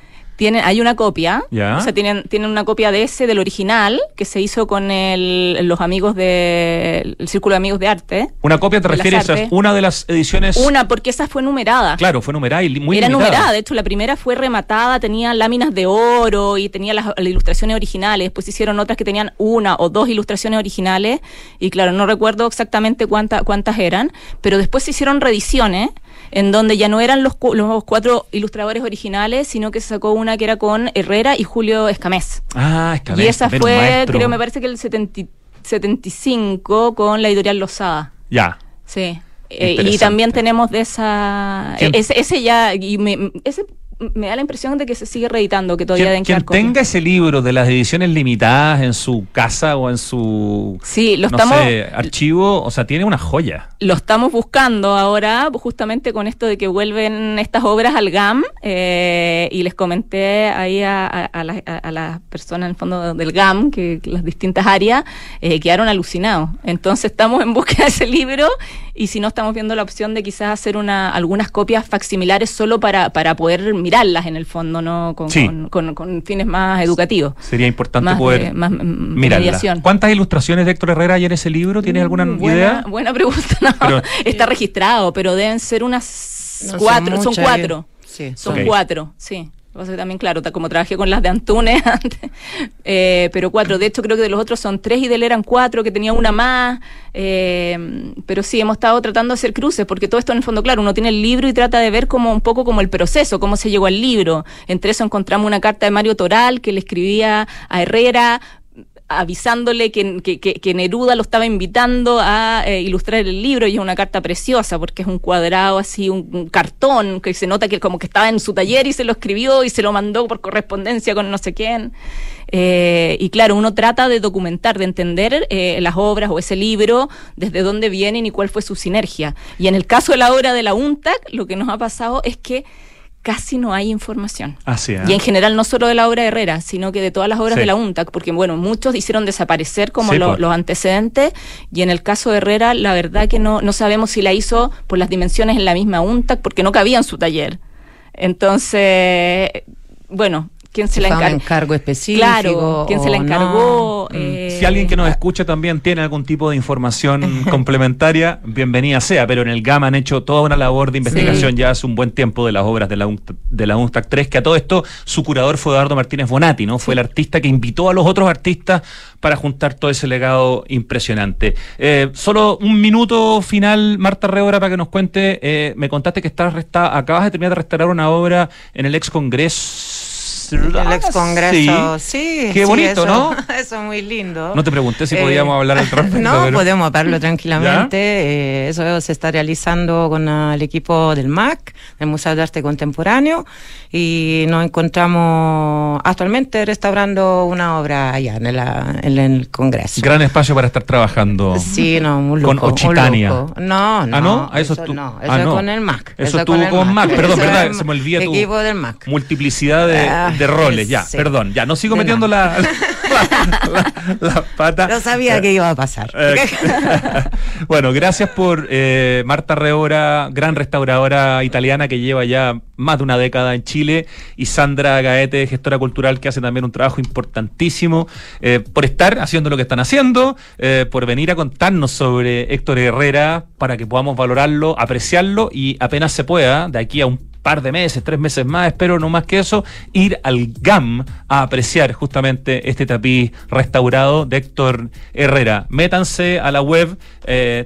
Hay una copia, o sea, tienen, tienen una copia de ese, del original, que se hizo con el, los amigos del Círculo de Amigos de Arte. ¿Una copia te refieres a una de las ediciones? Una, porque esa fue numerada. Claro, fue numerada y muy Era numerada, de hecho la primera fue rematada, tenía láminas de oro y tenía las, ilustraciones originales, después hicieron otras que tenían una o dos ilustraciones originales, y claro, no recuerdo exactamente cuántas cuántas eran, pero después se hicieron reediciones en donde ya no eran los, los cuatro ilustradores originales, sino que se sacó una que era con Herrera y Julio Escamés. Ah, Escamés. Y esa fue, creo, me parece que el 75 con la editorial Losada. Ya. Sí. Eh, y también tenemos de esa... Ese, ese, ya... Y me, ese me da la impresión de que se sigue reeditando, que todavía quien, quien tenga ese libro de las ediciones limitadas en su casa o en su sí, lo estamos, archivo, o sea, tiene una joya. Lo estamos buscando ahora, justamente con esto de que vuelven estas obras al GAM, eh, y les comenté ahí a, a, las personas en el fondo del GAM, que, las distintas áreas, eh, quedaron alucinados. Entonces estamos en búsqueda de ese libro y si no estamos viendo la opción de quizás hacer una, algunas copias facsimilares solo para, para poder mirarlas en el fondo, ¿no? Con, con, fines más educativos. Sería importante poder mirarlas. ¿Cuántas ilustraciones de Héctor Herrera hay en ese libro? ¿Tienes alguna idea? Buena pregunta, no. Está registrado, pero deben ser unas cuatro, son, cuatro. Sí, son, cuatro, sí. También, claro, como trabajé con las de Antunes antes, eh, pero cuatro. De hecho, creo que de los otros son tres y de él eran cuatro, que tenía una más. Eh, pero sí, hemos estado tratando de hacer cruces, porque todo esto en el fondo, claro, uno tiene el libro y trata de ver como un poco como el proceso, cómo se llegó al libro. Entre eso encontramos una carta de Mario Toral que le escribía a Herrera avisándole que, que, Neruda lo estaba invitando a eh, ilustrar el libro y es una carta preciosa porque es un cuadrado así, un, cartón que se nota que como que estaba en su taller y se lo escribió y se lo mandó por correspondencia con no sé quién. Eh, y claro, uno trata de documentar, de entender eh, las obras o ese libro, desde dónde vienen y cuál fue su sinergia. Y en el caso de la obra de la UNTAC, lo que nos ha pasado es que casi no hay información. Así Y en general no solo de la obra de Herrera, sino que de todas las obras de la UNTAC, porque bueno, muchos hicieron desaparecer como los antecedentes, y en el caso de Herrera, la verdad que no, no sabemos si la hizo por las dimensiones en la misma UNTAC, porque no cabía en su taller. Entonces, bueno, quién se la encargó. encargo específico. Claro, quién se la encargó. Mm. Eh, si alguien que nos escucha también tiene algún tipo de información complementaria, bienvenida sea, pero en el GAMA han hecho toda una labor de investigación ya hace un buen tiempo de las obras de la, de la UNSTAC 3, que a todo esto su curador fue Eduardo Martínez Bonatti, ¿no? Fue el artista que invitó a los otros artistas para juntar todo ese legado impresionante. Eh, solo un minuto final, Marta Reora, para que nos cuente. Eh, me contaste que estás acabas de terminar de restaurar una obra en el ex Congreso el ex congreso, sí. Qué bonito, ¿no? Eso es muy lindo. No te pregunté si podíamos hablar al respecto. No, podemos hablarlo tranquilamente. Eh, eso se está realizando con el equipo del MAC, del Museo de Arte Contemporáneo, y nos encontramos actualmente restaurando una obra allá en, el Congreso. Gran espacio para estar trabajando. Sí, no, muy Con Ochitania. No, no. Ah, no, eso, eso no, eso ah, es con el MAC. Eso, estuvo con, MAC, perdón, verdad, se me olvida tu equipo del MAC. multiplicidad de, ah, de roles, ya, perdón, ya, no sigo metiendo la, la, pata. No sabía que iba a pasar. Eh, bueno, gracias por eh, Marta Reora, gran restauradora italiana que lleva ya más de una década en Chile, y Sandra Gaete, gestora cultural, que hace también un trabajo importantísimo, eh, por estar haciendo lo que están haciendo, eh, por venir a contarnos sobre Héctor Herrera, para que podamos valorarlo, apreciarlo y apenas se pueda, de aquí a un par de meses, tres meses más, espero no más que eso, ir al GAM a apreciar justamente este tapiz restaurado de Héctor Herrera. Métanse a la web eh,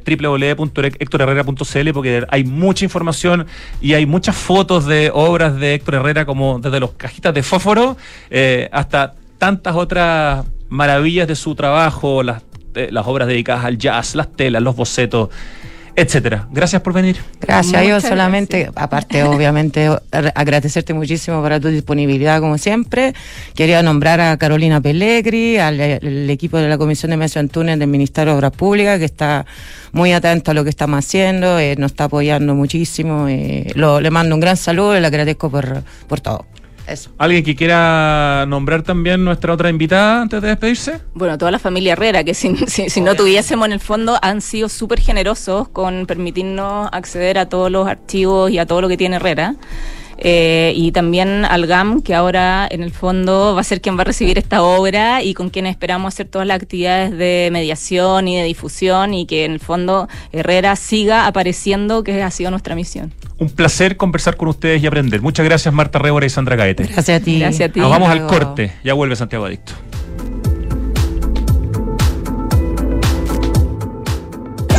porque hay mucha información y hay muchas fotos de obras de Héctor Herrera como desde los cajitas de fósforo eh, hasta tantas otras maravillas de su trabajo, las, eh, las obras dedicadas al jazz, las telas, los bocetos etcétera. Gracias por venir. Gracias, yo solamente, aparte obviamente, agradecerte muchísimo por tu disponibilidad como siempre. Quería nombrar a Carolina Pellegri, al, equipo de la Comisión de Medio Antunes del Ministerio de Obras Públicas, que está muy atento a lo que estamos haciendo, eh, nos está apoyando muchísimo. Eh, lo, le mando un gran saludo y le agradezco por, por todo. ¿Alguien que quiera nombrar también nuestra otra invitada antes de despedirse? Bueno, toda la familia Herrera, que si, si, no tuviésemos en el fondo, han sido súper generosos con permitirnos acceder a todos los archivos y a todo lo que tiene Herrera. Eh, y también al GAM, que ahora en el fondo va a ser quien va a recibir esta obra y con quien esperamos hacer todas las actividades de mediación y de difusión y que en el fondo Herrera siga apareciendo, que ha sido nuestra misión. Un placer conversar con ustedes y aprender. Muchas gracias Marta Rébora y Sandra Gaete. Gracias a ti. Gracias a ti. Nos vamos al corte. Ya vuelve Santiago Adicto.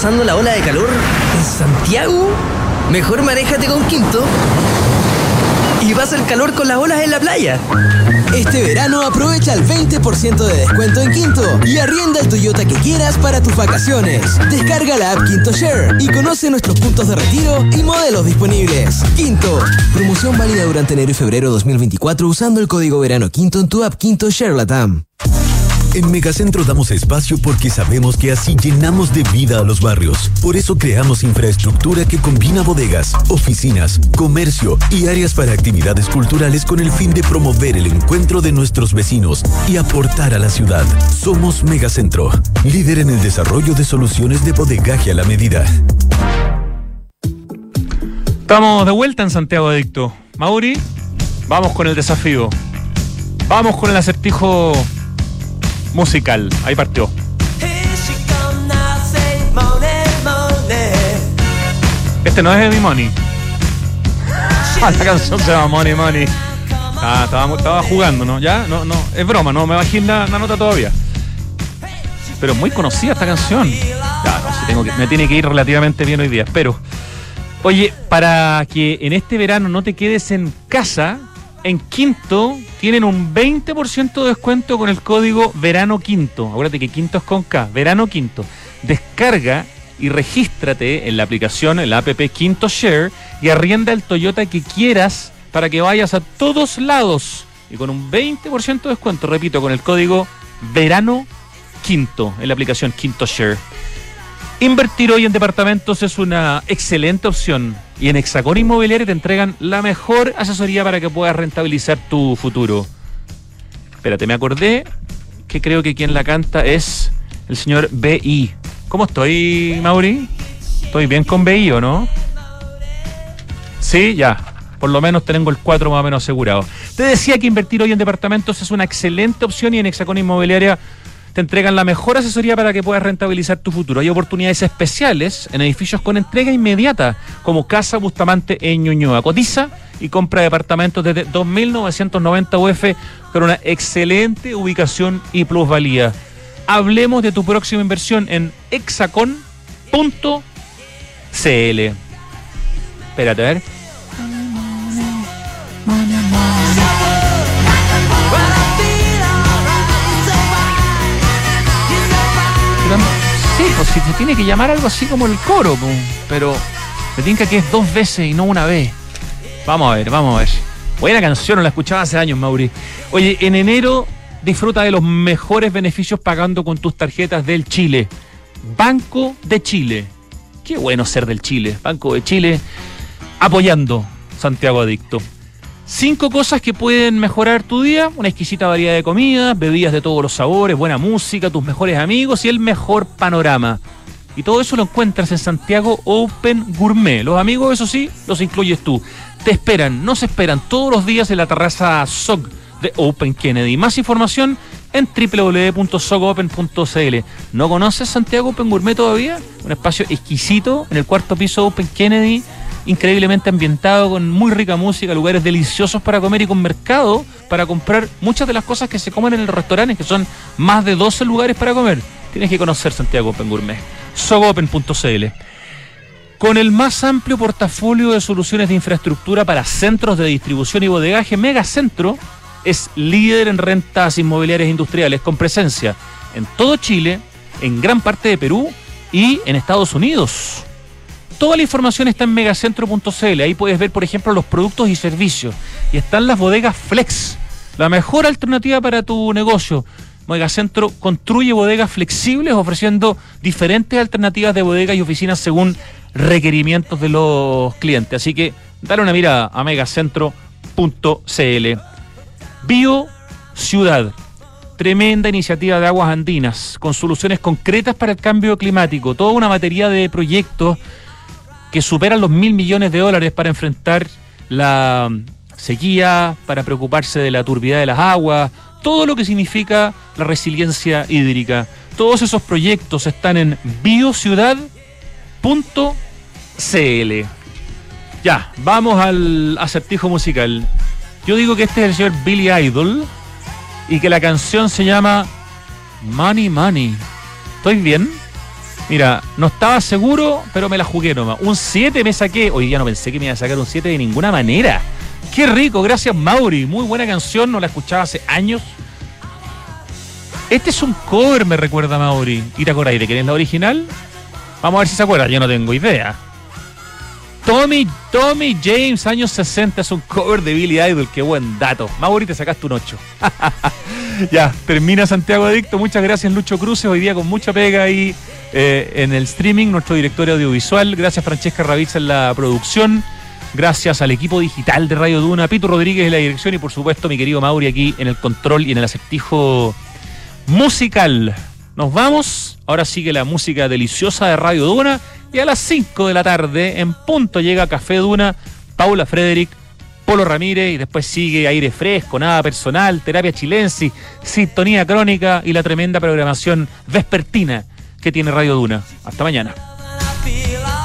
pasando la ola de calor en Santiago? Mejor manéjate con Quinto y vas al calor con las olas en la playa. Este verano aprovecha el 20% de descuento en Quinto y arrienda el Toyota que quieras para tus vacaciones. Descarga la app Quinto Share y conoce nuestros puntos de retiro y modelos disponibles. Quinto, promoción válida durante enero y febrero 2024 usando el código verano Quinto en tu app Quinto Share Latam. En Megacentro damos espacio porque sabemos que así llenamos de vida a los barrios. Por eso creamos infraestructura que combina bodegas, oficinas, comercio y áreas para actividades culturales con el fin de promover el encuentro de nuestros vecinos y aportar a la ciudad. Somos Megacentro, líder en el desarrollo de soluciones de bodegaje a la medida. Estamos de vuelta en Santiago Adicto. Mauri, vamos con el desafío. Vamos con el acertijo musical. Ahí partió. Este no es Eddie Money. Ah, la canción se llama Money Money. Ah, estaba, jugando, ¿no? Ya, no, no. Es broma, no me bajé la, la nota todavía. Pero muy conocida esta canción. Ya, no sé, me tiene que ir relativamente bien hoy día, espero. Oye, para que en este verano no te quedes en casa, en Quinto tienen un 20% de descuento con el código Verano Quinto. Acuérdate que Quinto es con K, Verano Quinto. Descarga y regístrate en la aplicación, en la app Quinto Share y arrienda el Toyota que quieras para que vayas a todos lados. Y con un 20% de descuento, repito, con el código Verano Quinto en la aplicación Quinto Share. Invertir hoy en departamentos es una excelente opción y en Hexacón Inmobiliaria te entregan la mejor asesoría para que puedas rentabilizar tu futuro. Espérate, me acordé que creo que quien la canta es el señor BI. ¿Cómo estoy, Mauri? ¿Estoy bien con BI o no? Sí, ya. Por lo menos tengo el 4 más o menos asegurado. Te decía que invertir hoy en departamentos es una excelente opción y en Hexacón Inmobiliaria te entregan la mejor asesoría para que puedas rentabilizar tu futuro. Hay oportunidades especiales en edificios con entrega inmediata, como Casa Bustamante en Ñuñoa. Cotiza y compra departamentos desde 2.990 UF con una excelente ubicación y plusvalía. Hablemos de tu próxima inversión en hexacon.cl. Espérate, a ver. Pues si te tiene que llamar algo así como el coro, pero me tinca que es dos veces y no una vez. Vamos a ver, vamos a ver. Buena canción, no la escuchaba hace años, Mauri. Oye, en enero disfruta de los mejores beneficios pagando con tus tarjetas del Chile. Banco de Chile. Qué bueno ser del Chile. Banco de Chile apoyando Santiago Adicto. Cinco cosas que pueden mejorar tu día, una exquisita variedad de comidas, bebidas de todos los sabores, buena música, tus mejores amigos y el mejor panorama. Y todo eso lo encuentras en Santiago Open Gourmet. Los amigos, eso sí, los incluyes tú. Te esperan, no se esperan todos los días en la terraza SOG de Open Kennedy. Más información en www.sogopen.cl. ¿No conoces Santiago Open Gourmet todavía? Un espacio exquisito en el cuarto piso Open Kennedy increíblemente ambientado, con muy rica música, lugares deliciosos para comer y con mercado para comprar muchas de las cosas que se comen en el restaurante, que son más de 12 lugares para comer. Tienes que conocer Santiago Open Gourmet. sogopen.cl. Con el más amplio portafolio de soluciones de infraestructura para centros de distribución y bodegaje, Megacentro es líder en rentas inmobiliarias industriales con presencia en todo Chile, en gran parte de Perú y en Estados Unidos. Toda la información está en megacentro.cl. Ahí puedes ver, por ejemplo, los productos y servicios. Y están las bodegas Flex, la mejor alternativa para tu negocio. Megacentro construye bodegas flexibles ofreciendo diferentes alternativas de bodegas y oficinas según requerimientos de los clientes. Así que dale una mirada a megacentro.cl. Bio Ciudad. Tremenda iniciativa de aguas andinas, con soluciones concretas para el cambio climático. Toda una batería de proyectos que superan los mil millones de dólares para enfrentar la sequía, para preocuparse de la turbidez de las aguas, todo lo que significa la resiliencia hídrica. Todos esos proyectos están en biociudad.cl. Ya, vamos al acertijo musical. Yo digo que este es el señor Billy Idol y que la canción se llama Money Money. ¿Estoy bien? Mira, no estaba seguro, pero me la jugué nomás. Un 7 me saqué. Hoy día no pensé que me iba a sacar un 7 de ninguna manera. Qué rico, gracias Mauri. Muy buena canción, no la escuchaba hace años. Este es un cover, me recuerda Mauri. ¿Y te acordáis de quién es la original? Vamos a ver si se acuerda, yo no tengo idea. Tommy, Tommy James, años 60, es un cover de Billy Idol. Qué buen dato. Mauri, te sacaste un 8. ya, termina Santiago Adicto. Muchas gracias, Lucho Cruces. Hoy día con mucha pega ahí eh, en el streaming, nuestro director audiovisual. Gracias, Francesca Ravizza, en la producción. Gracias al equipo digital de Radio Duna, Pito Rodríguez en la dirección y por supuesto mi querido Mauri aquí en el control y en el acertijo musical. Nos vamos. Ahora sigue la música deliciosa de Radio Duna. Y a las 5 de la tarde, en punto, llega Café Duna, Paula Frederick, Polo Ramírez. Y después sigue aire fresco, nada personal, terapia chilense, sintonía crónica y la tremenda programación vespertina que tiene Radio Duna. Hasta mañana.